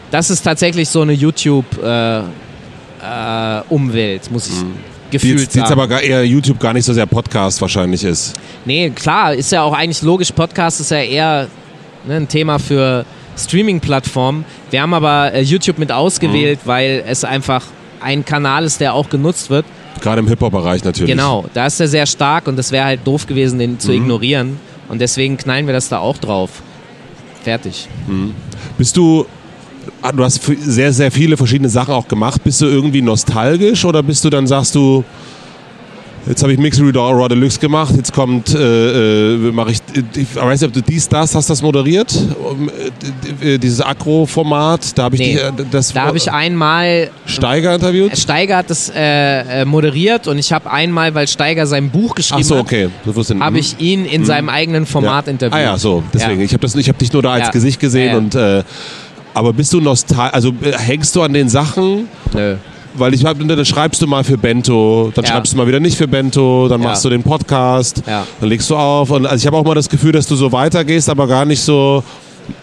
[SPEAKER 1] das ist tatsächlich so eine YouTube-Umwelt, muss ich
[SPEAKER 2] Die
[SPEAKER 1] gefühlt
[SPEAKER 2] die
[SPEAKER 1] sagen.
[SPEAKER 2] aber gar eher YouTube gar nicht so sehr Podcast wahrscheinlich ist.
[SPEAKER 1] Nee, klar, ist ja auch eigentlich logisch. Podcast ist ja eher ne, ein Thema für Streaming-Plattformen. Wir haben aber äh, YouTube mit ausgewählt, weil es einfach ein Kanal ist, der auch genutzt wird.
[SPEAKER 2] Gerade im Hip-Hop-Bereich natürlich.
[SPEAKER 1] Genau, da ist er sehr stark und es wäre halt doof gewesen, den zu ignorieren. Und deswegen knallen wir das da auch drauf. Fertig.
[SPEAKER 2] Bist du, ah, du hast sehr, sehr viele verschiedene Sachen auch gemacht. Bist du irgendwie nostalgisch oder bist du dann, sagst du, jetzt habe ich Mixed Raw Raw Deluxe gemacht, jetzt kommt, äh, äh, mache ich, ich weiß nicht, ob du dies, das, hast das moderiert? Um, äh, dieses Akro-Format, da habe ich
[SPEAKER 1] Nee,
[SPEAKER 2] die, äh, das
[SPEAKER 1] Da habe ich einmal
[SPEAKER 2] Steiger interviewt?
[SPEAKER 1] Steiger hat das äh, äh, moderiert und ich habe einmal, weil Steiger sein Buch geschrieben
[SPEAKER 2] Ach so,
[SPEAKER 1] hat,
[SPEAKER 2] okay. Den-
[SPEAKER 1] habe ich ihn in seinem eigenen Format
[SPEAKER 2] ja.
[SPEAKER 1] interviewt.
[SPEAKER 2] Ah ja, so, deswegen.
[SPEAKER 1] Ja.
[SPEAKER 2] Ich habe hab dich nur da als
[SPEAKER 1] Ja.
[SPEAKER 2] Gesicht gesehen und äh, aber bist du nostalgisch, also äh, hängst du an den Sachen,
[SPEAKER 1] Nö.
[SPEAKER 2] Weil ich hab, dann schreibst du mal für Bento, dann
[SPEAKER 1] Ja.
[SPEAKER 2] schreibst du mal wieder nicht für Bento, dann
[SPEAKER 1] Ja.
[SPEAKER 2] machst du den Podcast,
[SPEAKER 1] Ja.
[SPEAKER 2] dann legst du auf und also ich habe auch mal das Gefühl, dass du so weitergehst, aber gar nicht so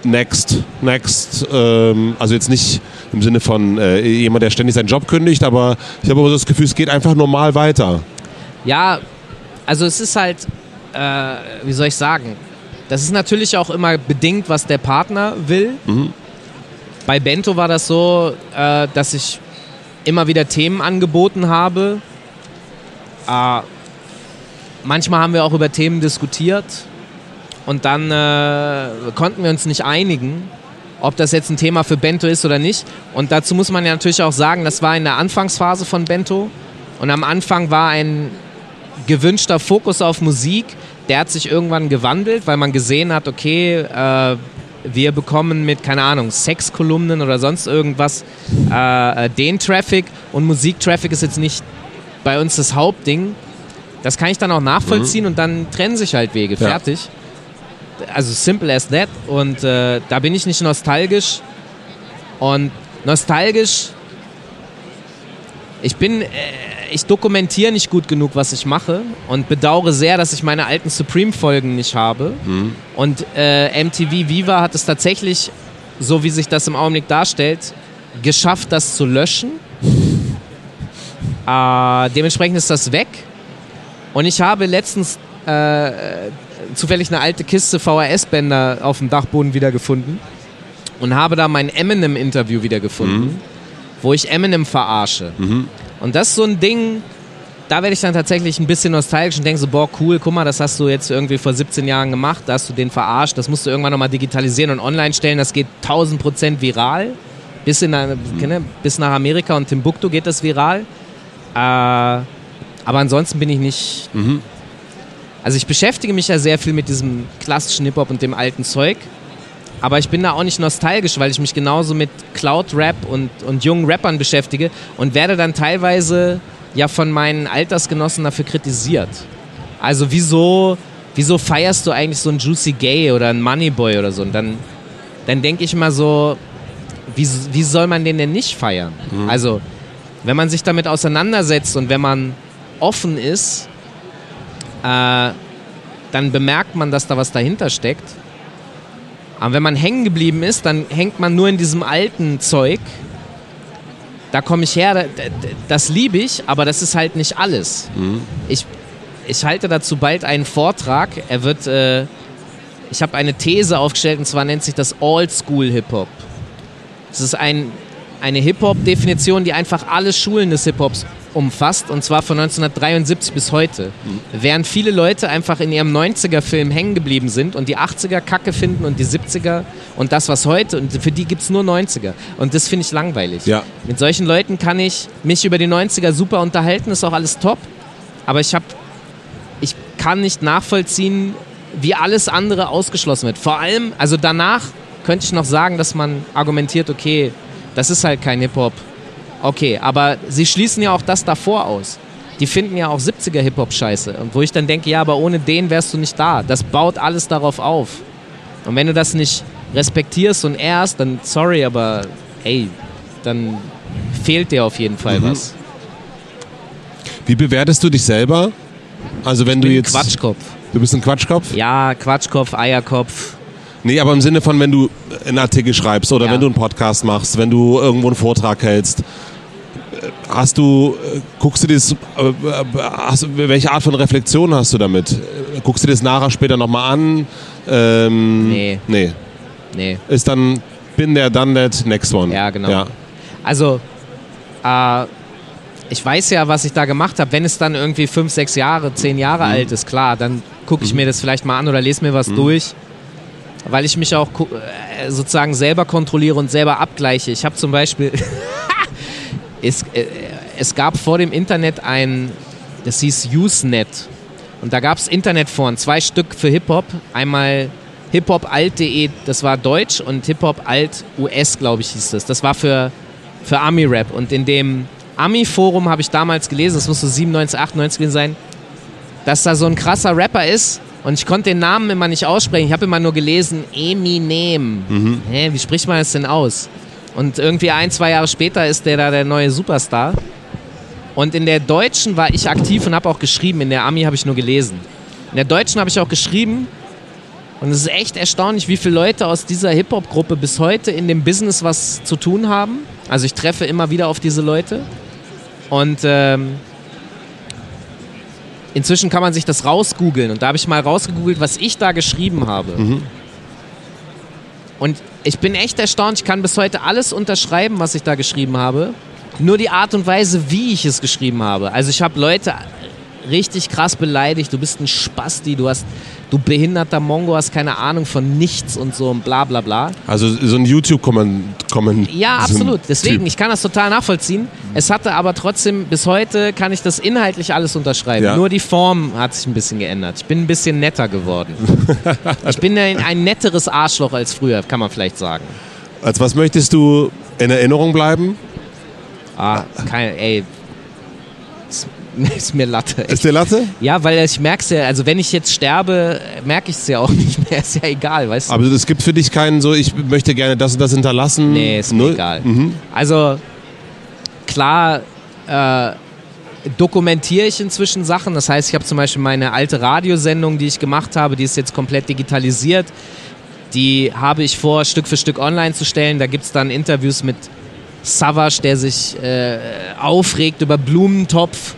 [SPEAKER 2] next, next, ähm, also jetzt nicht im Sinne von äh, jemand, der ständig seinen Job kündigt, aber ich habe aber so das Gefühl, es geht einfach normal weiter.
[SPEAKER 1] Ja, also es ist halt, äh, wie soll ich sagen, das ist natürlich auch immer bedingt, was der Partner will. Bei Bento war das so, äh, dass ich immer wieder Themen angeboten habe. Äh, manchmal haben wir auch über Themen diskutiert und dann äh, konnten wir uns nicht einigen, ob das jetzt ein Thema für Bento ist oder nicht. Und dazu muss man ja natürlich auch sagen, das war in der Anfangsphase von Bento und am Anfang war ein gewünschter Fokus auf Musik, der hat sich irgendwann gewandelt, weil man gesehen hat, okay, äh, wir bekommen mit, keine Ahnung, Sexkolumnen oder sonst irgendwas äh, äh, den Traffic und Musiktraffic ist jetzt nicht bei uns das Hauptding. Das kann ich dann auch nachvollziehen und dann trennen sich halt Wege.
[SPEAKER 2] Ja.
[SPEAKER 1] Fertig. Also simple as that. Und äh, da bin ich nicht nostalgisch. Und nostalgisch, ich bin, äh, ich dokumentiere nicht gut genug, was ich mache und bedauere sehr, dass ich meine alten Supreme-Folgen nicht habe. Und äh, MTV Viva hat es tatsächlich, so wie sich das im Augenblick darstellt, geschafft, das zu löschen. Äh, dementsprechend ist das weg. Und ich habe letztens äh, zufällig eine alte Kiste VHS-Bänder auf dem Dachboden wiedergefunden und habe da mein Eminem-Interview wiedergefunden, wo ich Eminem verarsche. Und das ist so ein Ding, da werde ich dann tatsächlich ein bisschen nostalgisch und denke so, boah, cool, guck mal, das hast du jetzt irgendwie vor 17 Jahren gemacht, da hast du den verarscht, das musst du irgendwann nochmal digitalisieren und online stellen, das geht 1000 Prozent viral. Bis, in, ne, bis nach Amerika und Timbuktu geht das viral. Äh, aber ansonsten bin ich nicht. Also ich beschäftige mich ja sehr viel mit diesem klassischen Hip-Hop und dem alten Zeug. Aber ich bin da auch nicht nostalgisch, weil ich mich genauso mit Cloud-Rap und, und jungen Rappern beschäftige und werde dann teilweise ja von meinen Altersgenossen dafür kritisiert. Also wieso, wieso feierst du eigentlich so einen Juicy Gay oder einen Moneyboy oder so? Und dann, dann denke ich mal so, wie, wie soll man den denn nicht feiern? Also, wenn man sich damit auseinandersetzt und wenn man offen ist, äh, dann bemerkt man, dass da was dahinter steckt. Aber wenn man hängen geblieben ist, dann hängt man nur in diesem alten Zeug. Da komme ich her, da- da- das liebe ich, aber das ist halt nicht alles. Ich, ich halte dazu bald einen Vortrag. Er wird, äh, ich habe eine These aufgestellt und zwar nennt sich das Old School Hip Hop. Es ist ein, eine Hip-Hop-Definition, die einfach alle Schulen des Hip-Hops umfasst und zwar von 1973 bis heute. Während viele Leute einfach in ihrem 90er-Film hängen geblieben sind und die 80er kacke finden und die 70er und das, was heute, und für die gibt es nur 90er. Und das finde ich langweilig.
[SPEAKER 2] Ja.
[SPEAKER 1] Mit solchen Leuten kann ich mich über die 90er super unterhalten, ist auch alles top. Aber ich habe, ich kann nicht nachvollziehen, wie alles andere ausgeschlossen wird. Vor allem, also danach könnte ich noch sagen, dass man argumentiert, okay, das ist halt kein Hip-Hop. Okay, aber sie schließen ja auch das davor aus. Die finden ja auch 70er Hip-Hop scheiße. Und wo ich dann denke, ja, aber ohne den wärst du nicht da. Das baut alles darauf auf. Und wenn du das nicht respektierst und ehrst, dann sorry, aber ey, dann fehlt dir auf jeden Fall was.
[SPEAKER 2] Wie bewertest du dich selber? Also wenn du
[SPEAKER 1] Bin ein
[SPEAKER 2] jetzt...
[SPEAKER 1] Quatschkopf.
[SPEAKER 2] Du bist ein Quatschkopf?
[SPEAKER 1] Ja, Quatschkopf, Eierkopf.
[SPEAKER 2] Nee, aber im Sinne von, wenn du einen Artikel schreibst oder
[SPEAKER 1] Ja.
[SPEAKER 2] wenn du einen Podcast machst, wenn du irgendwo einen Vortrag hältst, hast du, äh, guckst du das, äh, hast, welche Art von Reflexion hast du damit? Guckst du das nachher später nochmal an? Ähm,
[SPEAKER 1] Nee.
[SPEAKER 2] Nee.
[SPEAKER 1] Nee.
[SPEAKER 2] Ist dann, bin der, done that, next one.
[SPEAKER 1] Ja, genau.
[SPEAKER 2] Ja.
[SPEAKER 1] Also, äh, ich weiß ja, was ich da gemacht habe. Wenn es dann irgendwie fünf, sechs Jahre, zehn Jahre
[SPEAKER 2] Mhm.
[SPEAKER 1] alt ist, klar, dann gucke ich mir das vielleicht mal an oder lese mir was durch. Weil ich mich auch äh, sozusagen selber kontrolliere und selber abgleiche. Ich habe zum Beispiel, es, äh, es gab vor dem Internet ein, das hieß Usenet. Und da gab es Internetforen, zwei Stück für Hip-Hop. Einmal hiphopalt.de, das war Deutsch, und hiphopalt US, glaube ich, hieß das. Das war für, für Ami-Rap. Und in dem Ami-Forum habe ich damals gelesen, das muss so 97, 98 gewesen sein, dass da so ein krasser Rapper ist. Und ich konnte den Namen immer nicht aussprechen. Ich habe immer nur gelesen, Eminem. Hä, wie spricht man das denn aus? Und irgendwie ein, zwei Jahre später ist der da der neue Superstar. Und in der Deutschen war ich aktiv und habe auch geschrieben. In der Ami habe ich nur gelesen. In der Deutschen habe ich auch geschrieben. Und es ist echt erstaunlich, wie viele Leute aus dieser Hip-Hop-Gruppe bis heute in dem Business was zu tun haben. Also ich treffe immer wieder auf diese Leute. Und ähm, inzwischen kann man sich das rausgoogeln. Und da habe ich mal rausgegoogelt, was ich da geschrieben habe. Und ich bin echt erstaunt. Ich kann bis heute alles unterschreiben, was ich da geschrieben habe. Nur die Art und Weise, wie ich es geschrieben habe. Also ich habe Leute richtig krass beleidigt, du bist ein Spasti, du hast, du behinderter Mongo, hast keine Ahnung von nichts und so und bla bla bla.
[SPEAKER 2] Also so ein YouTube-Komment.
[SPEAKER 1] Ja, absolut. Deswegen,
[SPEAKER 2] Typ.
[SPEAKER 1] ich kann das total nachvollziehen. Es hatte aber trotzdem, bis heute kann ich das inhaltlich alles unterschreiben.
[SPEAKER 2] Ja.
[SPEAKER 1] Nur die Form hat sich ein bisschen geändert. Ich bin ein bisschen netter geworden. ich bin ein, ein netteres Arschloch als früher, kann man vielleicht sagen.
[SPEAKER 2] Als was möchtest du in Erinnerung bleiben?
[SPEAKER 1] Ah, kein, ey. Ist, mir Latte.
[SPEAKER 2] Ist der Latte?
[SPEAKER 1] Ja, weil ich merk's ja, also wenn ich jetzt sterbe, merke ich es ja auch nicht mehr. Ist ja egal, weißt du?
[SPEAKER 2] Aber es gibt für dich keinen so, ich möchte gerne das und das hinterlassen.
[SPEAKER 1] Nee, ist mir
[SPEAKER 2] Null?
[SPEAKER 1] egal.
[SPEAKER 2] Mhm.
[SPEAKER 1] Also klar äh, dokumentiere ich inzwischen Sachen. Das heißt, ich habe zum Beispiel meine alte Radiosendung, die ich gemacht habe, die ist jetzt komplett digitalisiert. Die habe ich vor, Stück für Stück online zu stellen. Da gibt es dann Interviews mit Savage, der sich äh, aufregt über Blumentopf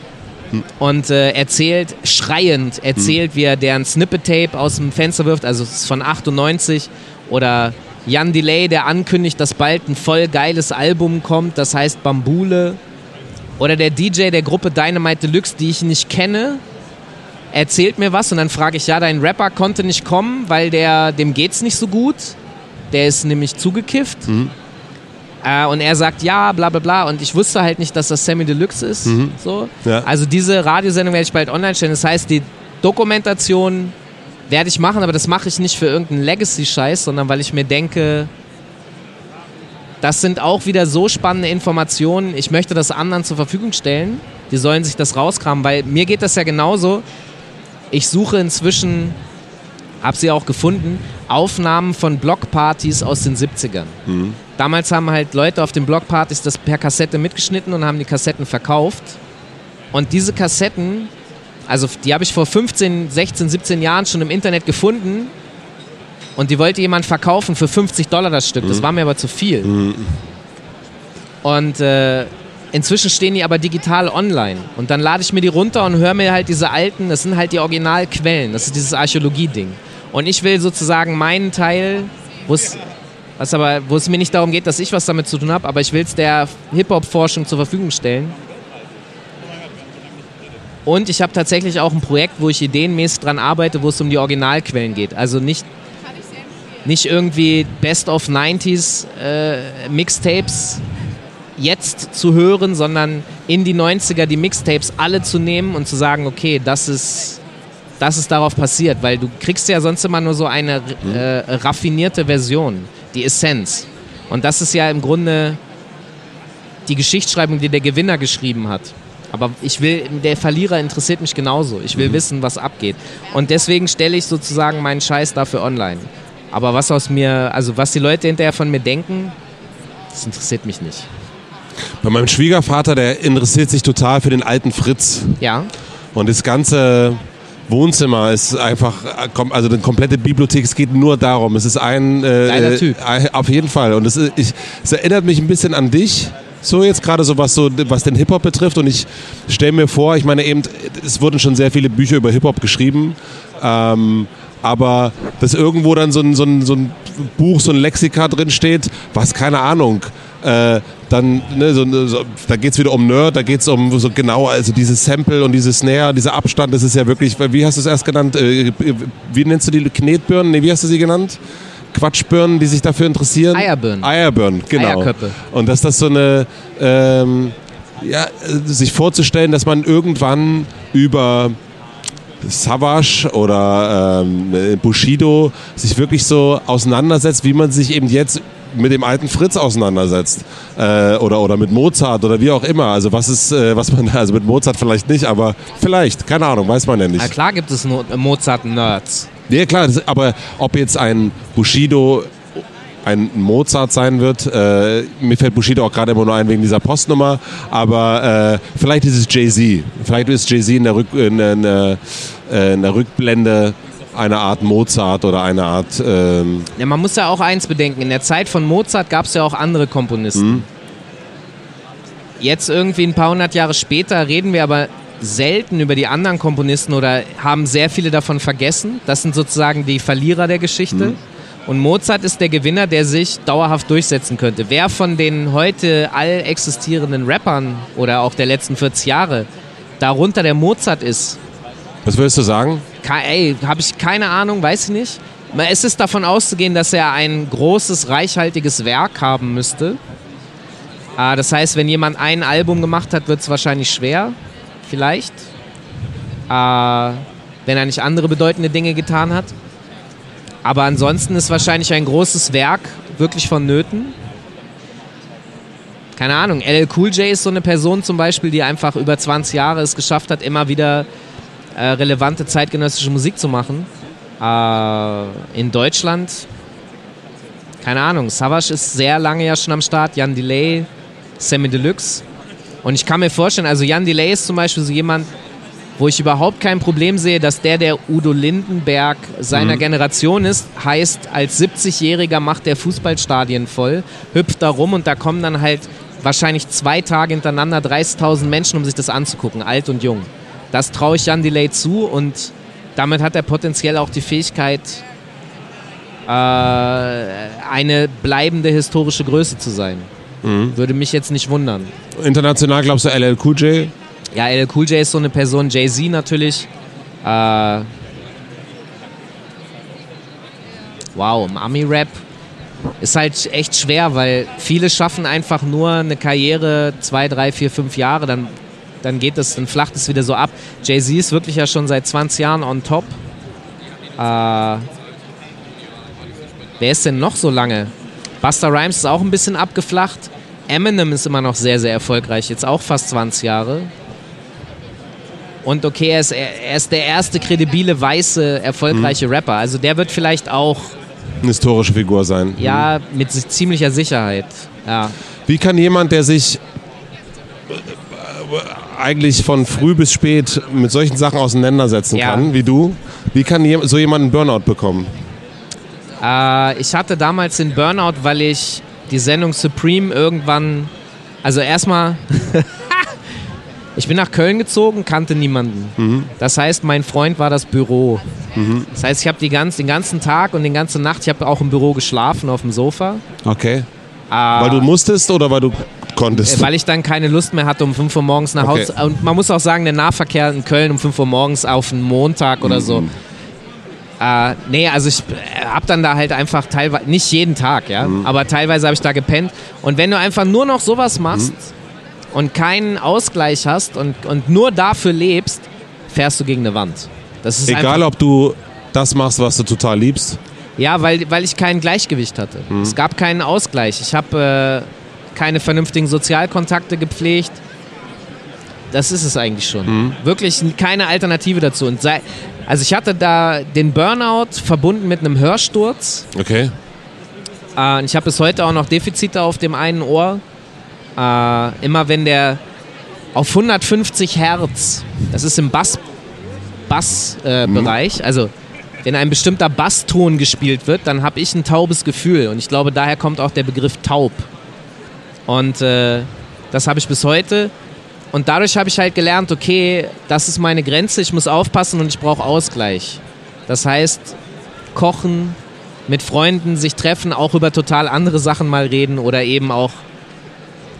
[SPEAKER 1] und äh, erzählt, schreiend, erzählt, wie er deren Snippet-Tape aus dem Fenster wirft, also es ist von 98. Oder Jan Delay, der ankündigt, dass bald ein voll geiles Album kommt, das heißt Bambule. Oder der DJ der Gruppe Dynamite Deluxe, die ich nicht kenne, erzählt mir was und dann frage ich, ja, dein Rapper konnte nicht kommen, weil der, dem geht's nicht so gut. Der ist nämlich zugekifft. Äh, und er sagt, ja, bla bla bla. Und ich wusste halt nicht, dass das Sammy Deluxe ist. So.
[SPEAKER 2] Ja.
[SPEAKER 1] Also diese Radiosendung werde ich bald online stellen. Das heißt, die Dokumentation werde ich machen, aber das mache ich nicht für irgendeinen Legacy-Scheiß, sondern weil ich mir denke, das sind auch wieder so spannende Informationen. Ich möchte das anderen zur Verfügung stellen. Die sollen sich das rauskramen, weil mir geht das ja genauso. Ich suche inzwischen, habe sie auch gefunden, Aufnahmen von Blockpartys aus den 70ern. Damals haben halt Leute auf den Blockpartys das per Kassette mitgeschnitten und haben die Kassetten verkauft. Und diese Kassetten, also die habe ich vor 15, 16, 17 Jahren schon im Internet gefunden. Und die wollte jemand verkaufen für 50 Dollar das Stück. Das war mir aber zu viel. Und äh, inzwischen stehen die aber digital online. Und dann lade ich mir die runter und höre mir halt diese alten, das sind halt die Originalquellen. Das ist dieses Archäologie-Ding. Und ich will sozusagen meinen Teil, wo es mir nicht darum geht, dass ich was damit zu tun habe, aber ich will es der Hip-Hop-Forschung zur Verfügung stellen. Und ich habe tatsächlich auch ein Projekt, wo ich ideenmäßig dran arbeite, wo es um die Originalquellen geht. Also nicht, nicht irgendwie Best of 90s äh, Mixtapes jetzt zu hören, sondern in die 90er die Mixtapes alle zu nehmen und zu sagen, okay, das ist, das ist darauf passiert, weil du kriegst ja sonst immer nur so eine äh, raffinierte Version, die Essenz. Und das ist ja im Grunde die Geschichtsschreibung, die der Gewinner geschrieben hat. Aber ich will, der Verlierer interessiert mich genauso. Ich will wissen, was abgeht. Und deswegen stelle ich sozusagen meinen Scheiß dafür online. Aber was aus mir, also was die Leute hinterher von mir denken, das interessiert mich nicht.
[SPEAKER 2] Bei meinem Schwiegervater, der interessiert sich total für den alten Fritz.
[SPEAKER 1] Ja,
[SPEAKER 2] Und das ganze Wohnzimmer ist einfach, also eine komplette Bibliothek, es geht nur darum. Es ist ein... Äh,
[SPEAKER 1] Typ.
[SPEAKER 2] Auf jeden Fall. Und es, ich, es erinnert mich ein bisschen an dich. So jetzt gerade so was so was den Hip-Hop betrifft und ich stelle mir vor, ich meine eben, es wurden schon sehr viele Bücher über Hip-Hop geschrieben, ähm, aber dass irgendwo dann so ein, so, ein, so ein Buch, so ein Lexika drin steht, was keine Ahnung, äh, dann, ne, so, so, da geht es wieder um Nerd, da geht es um so genau, also dieses Sample und dieses Snare, dieser Abstand, das ist ja wirklich, wie hast du es erst genannt, äh, wie nennst du die Knetbirnen, nee, wie hast du sie genannt? Quatschbirnen, die sich dafür interessieren?
[SPEAKER 1] Eierbirnen.
[SPEAKER 2] Eierbirnen, genau.
[SPEAKER 1] Eierköpfe.
[SPEAKER 2] Und dass das so eine, ähm, ja, sich vorzustellen, dass man irgendwann über Savage oder ähm, Bushido sich wirklich so auseinandersetzt, wie man sich eben jetzt mit dem alten Fritz auseinandersetzt äh, oder oder mit Mozart oder wie auch immer. Also was ist, äh, was man also mit Mozart vielleicht nicht, aber vielleicht, keine Ahnung, weiß man ja nicht.
[SPEAKER 1] Na klar gibt es Mozart-Nerds.
[SPEAKER 2] Ja klar, das, aber ob jetzt ein Bushido ein Mozart sein wird, äh, mir fällt Bushido auch gerade immer nur ein wegen dieser Postnummer, aber äh, vielleicht ist es Jay-Z. Vielleicht ist Jay-Z in, in, in, äh, in der Rückblende eine Art Mozart oder eine Art... Ähm,
[SPEAKER 1] Ja, man muss ja auch eins bedenken. In der Zeit von Mozart gab es ja auch andere Komponisten. Jetzt irgendwie ein paar hundert Jahre später reden wir aber selten über die anderen Komponisten oder haben sehr viele davon vergessen. Das sind sozusagen die Verlierer der Geschichte. Und Mozart ist der Gewinner, der sich dauerhaft durchsetzen könnte. Wer von den heute all existierenden Rappern oder auch der letzten 40 Jahre darunter der Mozart ist,
[SPEAKER 2] Was würdest du sagen?
[SPEAKER 1] Ey, habe ich keine Ahnung, weiß ich nicht. Es ist davon auszugehen, dass er ein großes, reichhaltiges Werk haben müsste. Ah, das heißt, wenn jemand ein Album gemacht hat, wird es wahrscheinlich schwer. Vielleicht. Ah, wenn er nicht andere bedeutende Dinge getan hat. Aber ansonsten ist wahrscheinlich ein großes Werk wirklich vonnöten. Keine Ahnung, LL Cool J ist so eine Person zum Beispiel, die einfach über 20 Jahre es geschafft hat, immer wieder äh, relevante zeitgenössische Musik zu machen. Äh, in Deutschland, keine Ahnung, Savage ist sehr lange ja schon am Start, Jan Delay, Sammy Deluxe. Und ich kann mir vorstellen, also Jan Delay ist zum Beispiel so jemand, wo ich überhaupt kein Problem sehe, dass der der Udo Lindenberg seiner Generation ist. Heißt, als 70-Jähriger macht der Fußballstadien voll, hüpft da rum und da kommen dann halt wahrscheinlich zwei Tage hintereinander 30.000 Menschen, um sich das anzugucken, alt und jung. Das traue ich Jan Delay zu und damit hat er potenziell auch die Fähigkeit, äh, eine bleibende historische Größe zu sein. Würde mich jetzt nicht wundern.
[SPEAKER 2] International glaubst du LL Cool J?
[SPEAKER 1] Ja, LL Cool J ist so eine Person, Jay-Z natürlich. Äh, wow, im Ami-Rap ist halt echt schwer, weil viele schaffen einfach nur eine Karriere zwei, drei, vier, fünf Jahre, dann, dann geht es, dann flacht es wieder so ab. Jay-Z ist wirklich ja schon seit 20 Jahren on top. Äh, wer ist denn noch so lange? Buster Rhymes ist auch ein bisschen abgeflacht. Eminem ist immer noch sehr, sehr erfolgreich, jetzt auch fast 20 Jahre. Und okay, er ist, er ist der erste kredibile, weiße, erfolgreiche Rapper. Also der wird vielleicht auch,
[SPEAKER 2] Eine historische Figur sein.
[SPEAKER 1] ja, mit si- ziemlicher Sicherheit. Ja.
[SPEAKER 2] Wie kann jemand, der sich eigentlich von früh bis spät mit solchen Sachen auseinandersetzen
[SPEAKER 1] Ja.
[SPEAKER 2] kann, wie du, wie kann so jemand einen Burnout bekommen?
[SPEAKER 1] Äh, ich hatte damals den Burnout, weil ich die Sendung Supreme irgendwann, also erstmal, ich bin nach Köln gezogen, kannte niemanden. Das heißt, mein Freund war das Büro. Das heißt, ich habe ganz, den ganzen Tag und die ganze Nacht, ich habe auch im Büro geschlafen auf dem Sofa.
[SPEAKER 2] Okay.
[SPEAKER 1] Äh,
[SPEAKER 2] Weil du musstest oder weil du konntest?
[SPEAKER 1] Äh, Weil ich dann keine Lust mehr hatte, um 5 Uhr morgens nach
[SPEAKER 2] Okay.
[SPEAKER 1] Hause. Und man muss auch sagen, der Nahverkehr in Köln um 5 Uhr morgens auf einen Montag oder so. Äh, nee, also ich äh, hab dann da halt einfach teilweise, nicht jeden Tag, ja, aber teilweise habe ich da gepennt. Und wenn du einfach nur noch sowas machst und keinen Ausgleich hast und, und nur dafür lebst, fährst du gegen eine Wand. Das ist
[SPEAKER 2] Egal, ob du das machst, was du total liebst.
[SPEAKER 1] ja, weil, weil ich kein Gleichgewicht hatte. Es gab keinen Ausgleich. Ich habe äh, keine vernünftigen Sozialkontakte gepflegt. Das ist es eigentlich schon. Wirklich keine Alternative dazu. Und sei, also ich hatte da den Burnout verbunden mit einem Hörsturz.
[SPEAKER 2] Okay.
[SPEAKER 1] Äh, ich habe bis heute auch noch Defizite auf dem einen Ohr. Äh, immer wenn der auf 150 Hertz, das ist im Bass, Bassbereich, äh, Bereich, also wenn ein bestimmter Basston gespielt wird, dann habe ich ein taubes Gefühl. Und ich glaube, daher kommt auch der Begriff taub. Und äh, das habe ich bis heute. Und dadurch habe ich halt gelernt, okay, das ist meine Grenze, ich muss aufpassen und ich brauche Ausgleich. Das heißt, kochen, mit Freunden sich treffen, auch über total andere Sachen mal reden oder eben auch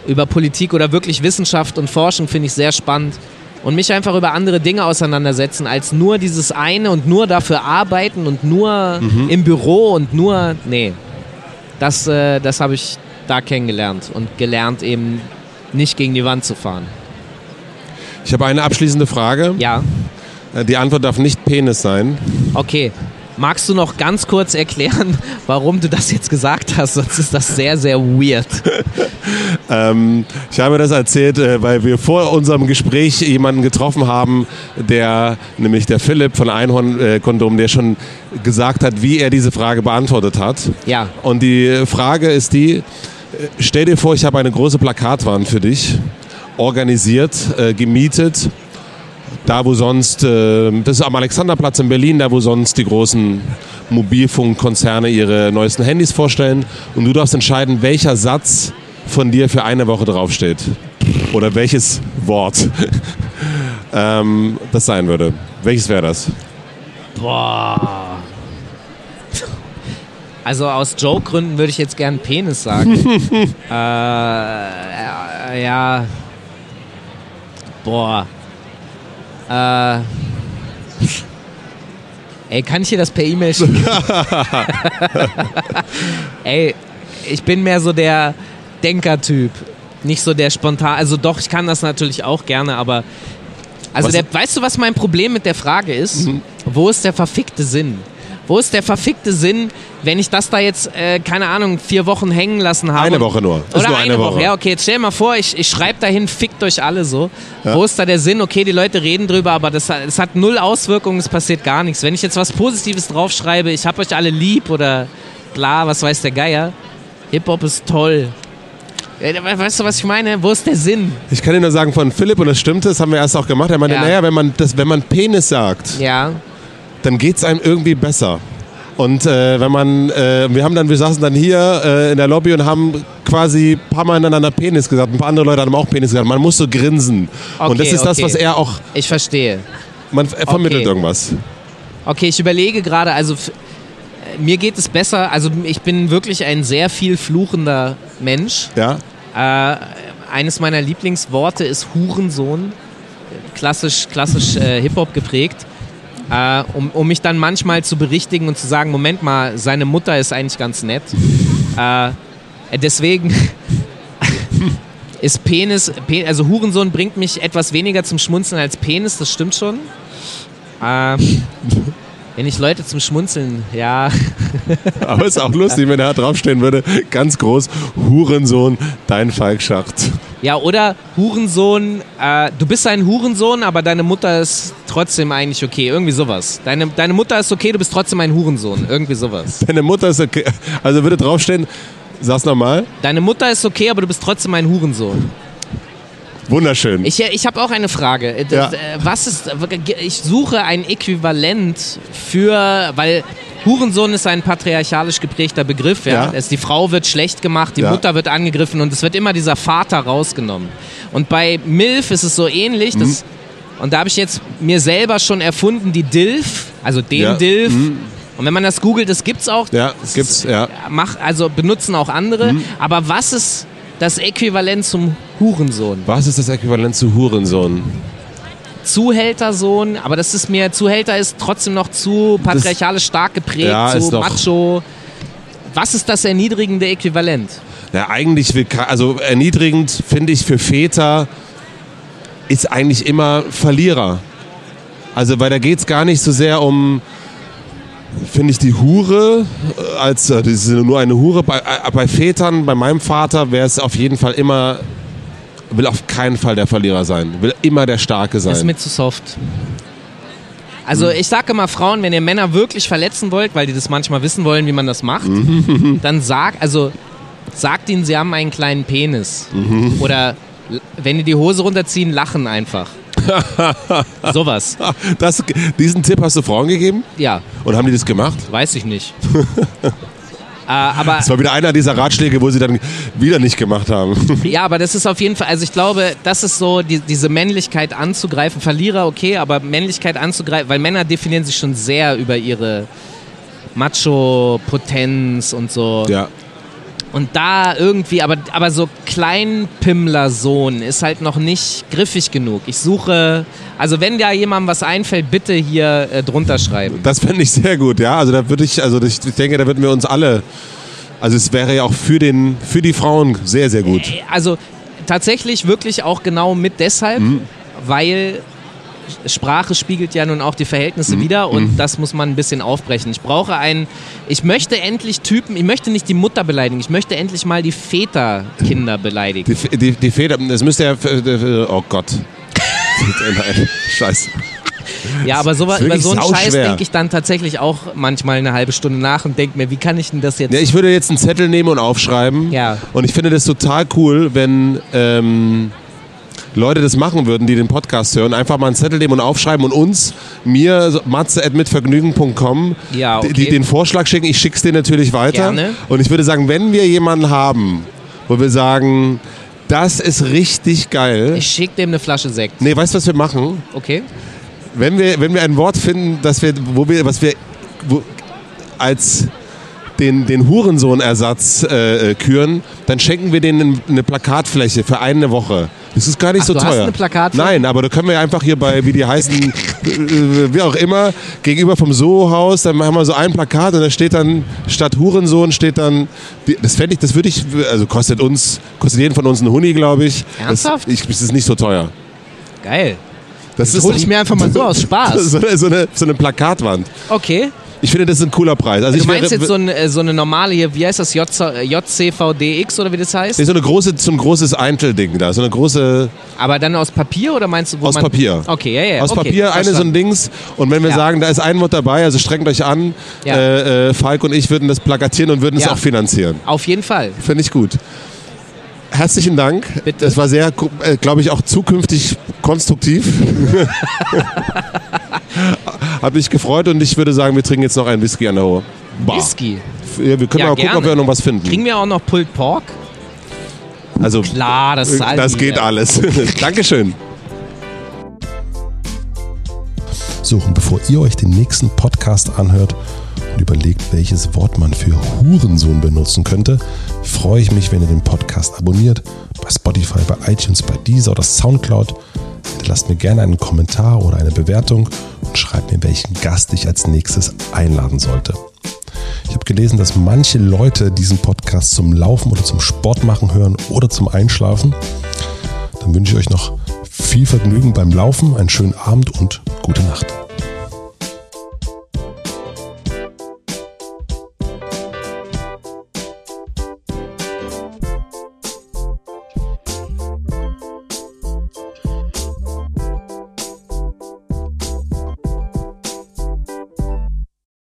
[SPEAKER 1] über Politik oder wirklich Wissenschaft und Forschung finde ich sehr spannend. Und mich einfach über andere Dinge auseinandersetzen, als nur dieses eine und nur dafür arbeiten und nur im Büro und nur. Nee. Das, äh, das habe ich da kennengelernt und gelernt, eben nicht gegen die Wand zu fahren.
[SPEAKER 2] Ich habe eine abschließende Frage.
[SPEAKER 1] Ja,
[SPEAKER 2] Äh, Die Antwort darf nicht Penis sein.
[SPEAKER 1] okay. Magst du noch ganz kurz erklären, warum du das jetzt gesagt hast? Sonst ist das sehr, sehr weird.
[SPEAKER 2] Ähm, ich habe das erzählt, äh, weil wir vor unserem Gespräch jemanden getroffen haben, der, nämlich der Philipp von Einhorn äh, der schon gesagt hat, wie er diese Frage beantwortet hat.
[SPEAKER 1] Ja.
[SPEAKER 2] Und die Frage ist die, stell dir vor, ich habe eine große Plakatwand für dich, organisiert, äh, gemietet, da wo sonst, äh, das ist am Alexanderplatz in Berlin, da wo sonst die großen Mobilfunkkonzerne ihre neuesten Handys vorstellen. Und du darfst entscheiden, welcher Satz von dir für eine Woche draufsteht. Oder welches Wort ähm, das sein würde. Welches wäre das?
[SPEAKER 1] Boah. Also aus Joke-Gründen würde ich jetzt gern Penis sagen. äh, äh, ja. Boah. Äh, ey, kann ich dir das per E-Mail schicken? ey, ich bin mehr so der Denkertyp. Nicht so der spontan. Also doch, ich kann das natürlich auch gerne, aber. Also der, weißt du, was mein Problem mit der Frage ist? Wo ist der verfickte Sinn? Wo ist der verfickte Sinn, wenn ich das da jetzt, äh, keine Ahnung, vier Wochen hängen lassen habe?
[SPEAKER 2] Eine Woche nur. Ist
[SPEAKER 1] Oder
[SPEAKER 2] nur
[SPEAKER 1] eine,
[SPEAKER 2] eine
[SPEAKER 1] Woche.
[SPEAKER 2] Woche.
[SPEAKER 1] Ja, okay, jetzt stell dir mal vor, ich, ich schreibe dahin, fickt euch alle so. Wo ist da der Sinn? Okay, die Leute reden drüber, aber das, hat- das hat null Auswirkungen, es passiert gar nichts. Wenn ich jetzt was Positives draufschreibe, ich hab euch alle lieb oder bla, was weiß der Geier. Hip-Hop ist toll. Äh, Weißt du, was ich meine? Wo ist der Sinn?
[SPEAKER 2] Ich kann dir nur sagen von Philipp, und das stimmt, das haben wir erst auch gemacht. Er meinte,
[SPEAKER 1] Ja.
[SPEAKER 2] naja, wenn man, das, wenn man Penis sagt,
[SPEAKER 1] Ja.
[SPEAKER 2] Dann geht es einem irgendwie besser. Und äh, wenn man, äh, wir haben dann, wir saßen dann hier äh, in der Lobby und haben quasi ein paar Mal ineinander Penis gesagt. Ein paar andere Leute haben auch Penis gesagt. Man muss so grinsen. und das
[SPEAKER 1] Okay,
[SPEAKER 2] ist das,
[SPEAKER 1] okay.
[SPEAKER 2] was er auch,
[SPEAKER 1] Ich verstehe.
[SPEAKER 2] man er vermittelt
[SPEAKER 1] Okay.
[SPEAKER 2] irgendwas.
[SPEAKER 1] Okay, ich überlege gerade, also mir geht es besser, also ich bin wirklich ein sehr viel fluchender Mensch.
[SPEAKER 2] Ja?
[SPEAKER 1] Äh, eines meiner Lieblingsworte ist Hurensohn. Klassisch, klassisch äh, Hip-Hop geprägt. Äh, um, um mich dann manchmal zu berichtigen und zu sagen, Moment mal, seine Mutter ist eigentlich ganz nett. Äh, deswegen ist Penis, Pe also Hurensohn bringt mich etwas weniger zum Schmunzeln als Penis, das stimmt schon. Äh, wenn ich Leute zum Schmunzeln, ja,
[SPEAKER 2] Aber ist auch lustig, wenn er da draufstehen würde, ganz groß, Hurensohn, dein Falkschacht.
[SPEAKER 1] Ja, oder Hurensohn, äh, du bist ein Hurensohn, aber deine Mutter ist trotzdem eigentlich okay. Irgendwie sowas. Deine, deine Mutter ist okay, du bist trotzdem ein Hurensohn. Irgendwie sowas.
[SPEAKER 2] Deine Mutter ist okay. Also würde draufstehen, sag's nochmal,
[SPEAKER 1] Deine Mutter ist okay, aber du bist trotzdem ein Hurensohn.
[SPEAKER 2] Wunderschön.
[SPEAKER 1] Ich, ich habe auch eine Frage.
[SPEAKER 2] Ja.
[SPEAKER 1] äh, Was ist, ich suche ein Äquivalent für, weil Hurensohn ist ein patriarchalisch geprägter Begriff. Ja?
[SPEAKER 2] Ja.
[SPEAKER 1] Es, die Frau wird schlecht gemacht, die
[SPEAKER 2] Ja.
[SPEAKER 1] Mutter wird angegriffen und es wird immer dieser Vater rausgenommen. Und bei MILF ist es so ähnlich.
[SPEAKER 2] Mhm.
[SPEAKER 1] Das, und da habe ich jetzt mir selber schon erfunden, die DILF, also den
[SPEAKER 2] Ja. Mhm.
[SPEAKER 1] DILF. Und wenn man das googelt, das gibt's auch.
[SPEAKER 2] Ja,
[SPEAKER 1] Das
[SPEAKER 2] gibt's,
[SPEAKER 1] ist-
[SPEAKER 2] ja.
[SPEAKER 1] Mach, also benutzen auch andere.
[SPEAKER 2] Mhm.
[SPEAKER 1] Aber was ist das Äquivalent zum Hurensohn?
[SPEAKER 2] Was ist das Äquivalent zu Hurensohn?
[SPEAKER 1] Zuhältersohn, aber das ist mir, Zuhälter ist trotzdem noch zu patriarchalisch stark geprägt,
[SPEAKER 2] Ja,
[SPEAKER 1] zu macho. Was ist das erniedrigende Äquivalent?
[SPEAKER 2] Ja, eigentlich, will also erniedrigend finde ich für Väter ist eigentlich immer Verlierer. Also, weil da geht es gar nicht so sehr um, finde ich, die Hure, äh, als äh, das ist nur eine Hure. Bei, äh, bei Vätern, bei meinem Vater wäre es auf jeden Fall immer, will auf keinen Fall der Verlierer sein, will immer der Starke
[SPEAKER 1] Das ist
[SPEAKER 2] sein.
[SPEAKER 1] mir zu soft. Also ich sage immer Frauen, wenn ihr Männer wirklich verletzen wollt, weil die das manchmal wissen wollen, wie man das macht, dann sag, also sagt ihnen, sie haben einen kleinen Penis. Oder l- wenn die die Hose runterziehen, lachen einfach. Sowas.
[SPEAKER 2] Das, diesen Tipp hast du Frauen gegeben?
[SPEAKER 1] Ja,
[SPEAKER 2] Und haben die das gemacht?
[SPEAKER 1] weiß ich nicht. äh, aber
[SPEAKER 2] Das war wieder einer dieser Ratschläge, wo sie dann wieder nicht gemacht haben.
[SPEAKER 1] Ja, aber das ist auf jeden Fall, also ich glaube, das ist so, die, diese Männlichkeit anzugreifen. Verlierer, okay, aber Männlichkeit anzugreifen, weil Männer definieren sich schon sehr über ihre Macho-Potenz und so.
[SPEAKER 2] ja.
[SPEAKER 1] Und da irgendwie, aber, aber so Kleinpimmler-Sohn ist halt noch nicht griffig genug. Ich suche, also wenn da jemandem was einfällt, bitte hier äh, drunter schreiben.
[SPEAKER 2] Das fände ich sehr gut, ja. Also da würde ich, also ich denke, da würden wir uns alle, also es wäre ja auch für den, für die Frauen sehr, sehr gut.
[SPEAKER 1] Also tatsächlich wirklich auch genau mit deshalb,
[SPEAKER 2] Mhm.
[SPEAKER 1] weil Sprache spiegelt ja nun auch die Verhältnisse
[SPEAKER 2] Mhm.
[SPEAKER 1] wider und das muss man ein bisschen aufbrechen. Ich brauche einen, ich möchte endlich Typen, ich möchte nicht die Mutter beleidigen, ich möchte endlich mal die Väterkinder beleidigen.
[SPEAKER 2] Die, die, die Väter, das müsste ja, oh Gott. Scheiße.
[SPEAKER 1] Ja, aber so, über so einen Scheiß denke ich dann tatsächlich auch manchmal eine halbe Stunde nach und denke mir, wie kann ich denn das jetzt?
[SPEAKER 2] Ja, ich würde jetzt einen Zettel nehmen und aufschreiben.
[SPEAKER 1] Ja.
[SPEAKER 2] Und ich finde das total cool, wenn ähm, Leute das machen würden, die den Podcast hören. Einfach mal einen Zettel nehmen und aufschreiben und uns, mir, matze.mitvergnügen.com,
[SPEAKER 1] Ja, okay.
[SPEAKER 2] die, den Vorschlag schicken. Ich schicke es dir natürlich weiter.
[SPEAKER 1] Gerne.
[SPEAKER 2] Und ich würde sagen, wenn wir jemanden haben, wo wir sagen, das ist richtig geil.
[SPEAKER 1] ich schicke dem eine Flasche Sekt.
[SPEAKER 2] Nee, weißt du, was wir machen?
[SPEAKER 1] Okay?
[SPEAKER 2] Wenn wir, wenn wir ein Wort finden, dass wir, wo wir, was wir wo, als den, den Hurensohn-Ersatz äh, äh, küren, dann schenken wir denen eine Plakatfläche für eine Woche. Das ist gar nicht
[SPEAKER 1] Ach,
[SPEAKER 2] so
[SPEAKER 1] du
[SPEAKER 2] teuer.
[SPEAKER 1] hast eine Plakatwand?
[SPEAKER 2] Nein, aber da können wir einfach hier bei, wie die heißen, äh, wie auch immer, gegenüber vom Soho-Haus, dann machen wir so ein Plakat und da steht dann, statt Hurensohn steht dann, das fände ich, das würde ich, also kostet uns, kostet jeden von uns einen Huni, glaube ich.
[SPEAKER 1] Ernsthaft?
[SPEAKER 2] Das, ich, das ist nicht so teuer.
[SPEAKER 1] Geil.
[SPEAKER 2] Das
[SPEAKER 1] Das hol ich mir einfach mal so aus Spaß.
[SPEAKER 2] So eine, so, eine, so eine Plakatwand.
[SPEAKER 1] Okay.
[SPEAKER 2] Ich finde, das ist ein cooler Preis. Also
[SPEAKER 1] Du
[SPEAKER 2] ich
[SPEAKER 1] meinst
[SPEAKER 2] wäre-
[SPEAKER 1] jetzt so, ein, äh, so eine normale hier, wie heißt das, JC, JCVDX oder wie das heißt?
[SPEAKER 2] Nee, so, eine große, so ein großes Eintelding da, so eine große
[SPEAKER 1] Aber dann aus Papier oder meinst du, wo
[SPEAKER 2] aus. Papier.
[SPEAKER 1] Okay, ja, ja.
[SPEAKER 2] Aus
[SPEAKER 1] okay,
[SPEAKER 2] Papier, eine so ein. Dings. Und wenn wir
[SPEAKER 1] Ja.
[SPEAKER 2] sagen, da ist ein Wort dabei, also strengt euch an,
[SPEAKER 1] Ja.
[SPEAKER 2] äh, äh, Falk und ich würden das plakatieren und würden es
[SPEAKER 1] Ja.
[SPEAKER 2] auch finanzieren.
[SPEAKER 1] Auf jeden Fall.
[SPEAKER 2] Finde ich gut. Herzlichen Dank.
[SPEAKER 1] Bitte.
[SPEAKER 2] Das war sehr, äh, glaube ich, auch zukünftig konstruktiv. Hat mich gefreut und ich würde sagen, wir trinken jetzt noch einen Whisky an der Bar.
[SPEAKER 1] Whisky.
[SPEAKER 2] Ja, wir können
[SPEAKER 1] Ja,
[SPEAKER 2] mal gucken, ob
[SPEAKER 1] gerne.
[SPEAKER 2] wir noch was finden.
[SPEAKER 1] Kriegen wir auch noch Pulled Pork?
[SPEAKER 2] also,
[SPEAKER 1] Klar, das zahlen
[SPEAKER 2] das geht
[SPEAKER 1] ja.
[SPEAKER 2] alles. Dankeschön.
[SPEAKER 3] So, und bevor ihr euch den nächsten Podcast anhört und überlegt, welches Wort man für Hurensohn benutzen könnte, freue ich mich, wenn ihr den Podcast abonniert. Bei Spotify, bei iTunes, bei Deezer oder Soundcloud. Hinterlasst mir gerne einen Kommentar oder eine Bewertung und schreibt mir, welchen Gast ich als nächstes einladen sollte. Ich habe gelesen, dass manche Leute diesen Podcast zum Laufen oder zum Sport machen hören oder zum Einschlafen. Dann wünsche ich euch noch viel Vergnügen beim Laufen, einen schönen Abend und gute Nacht.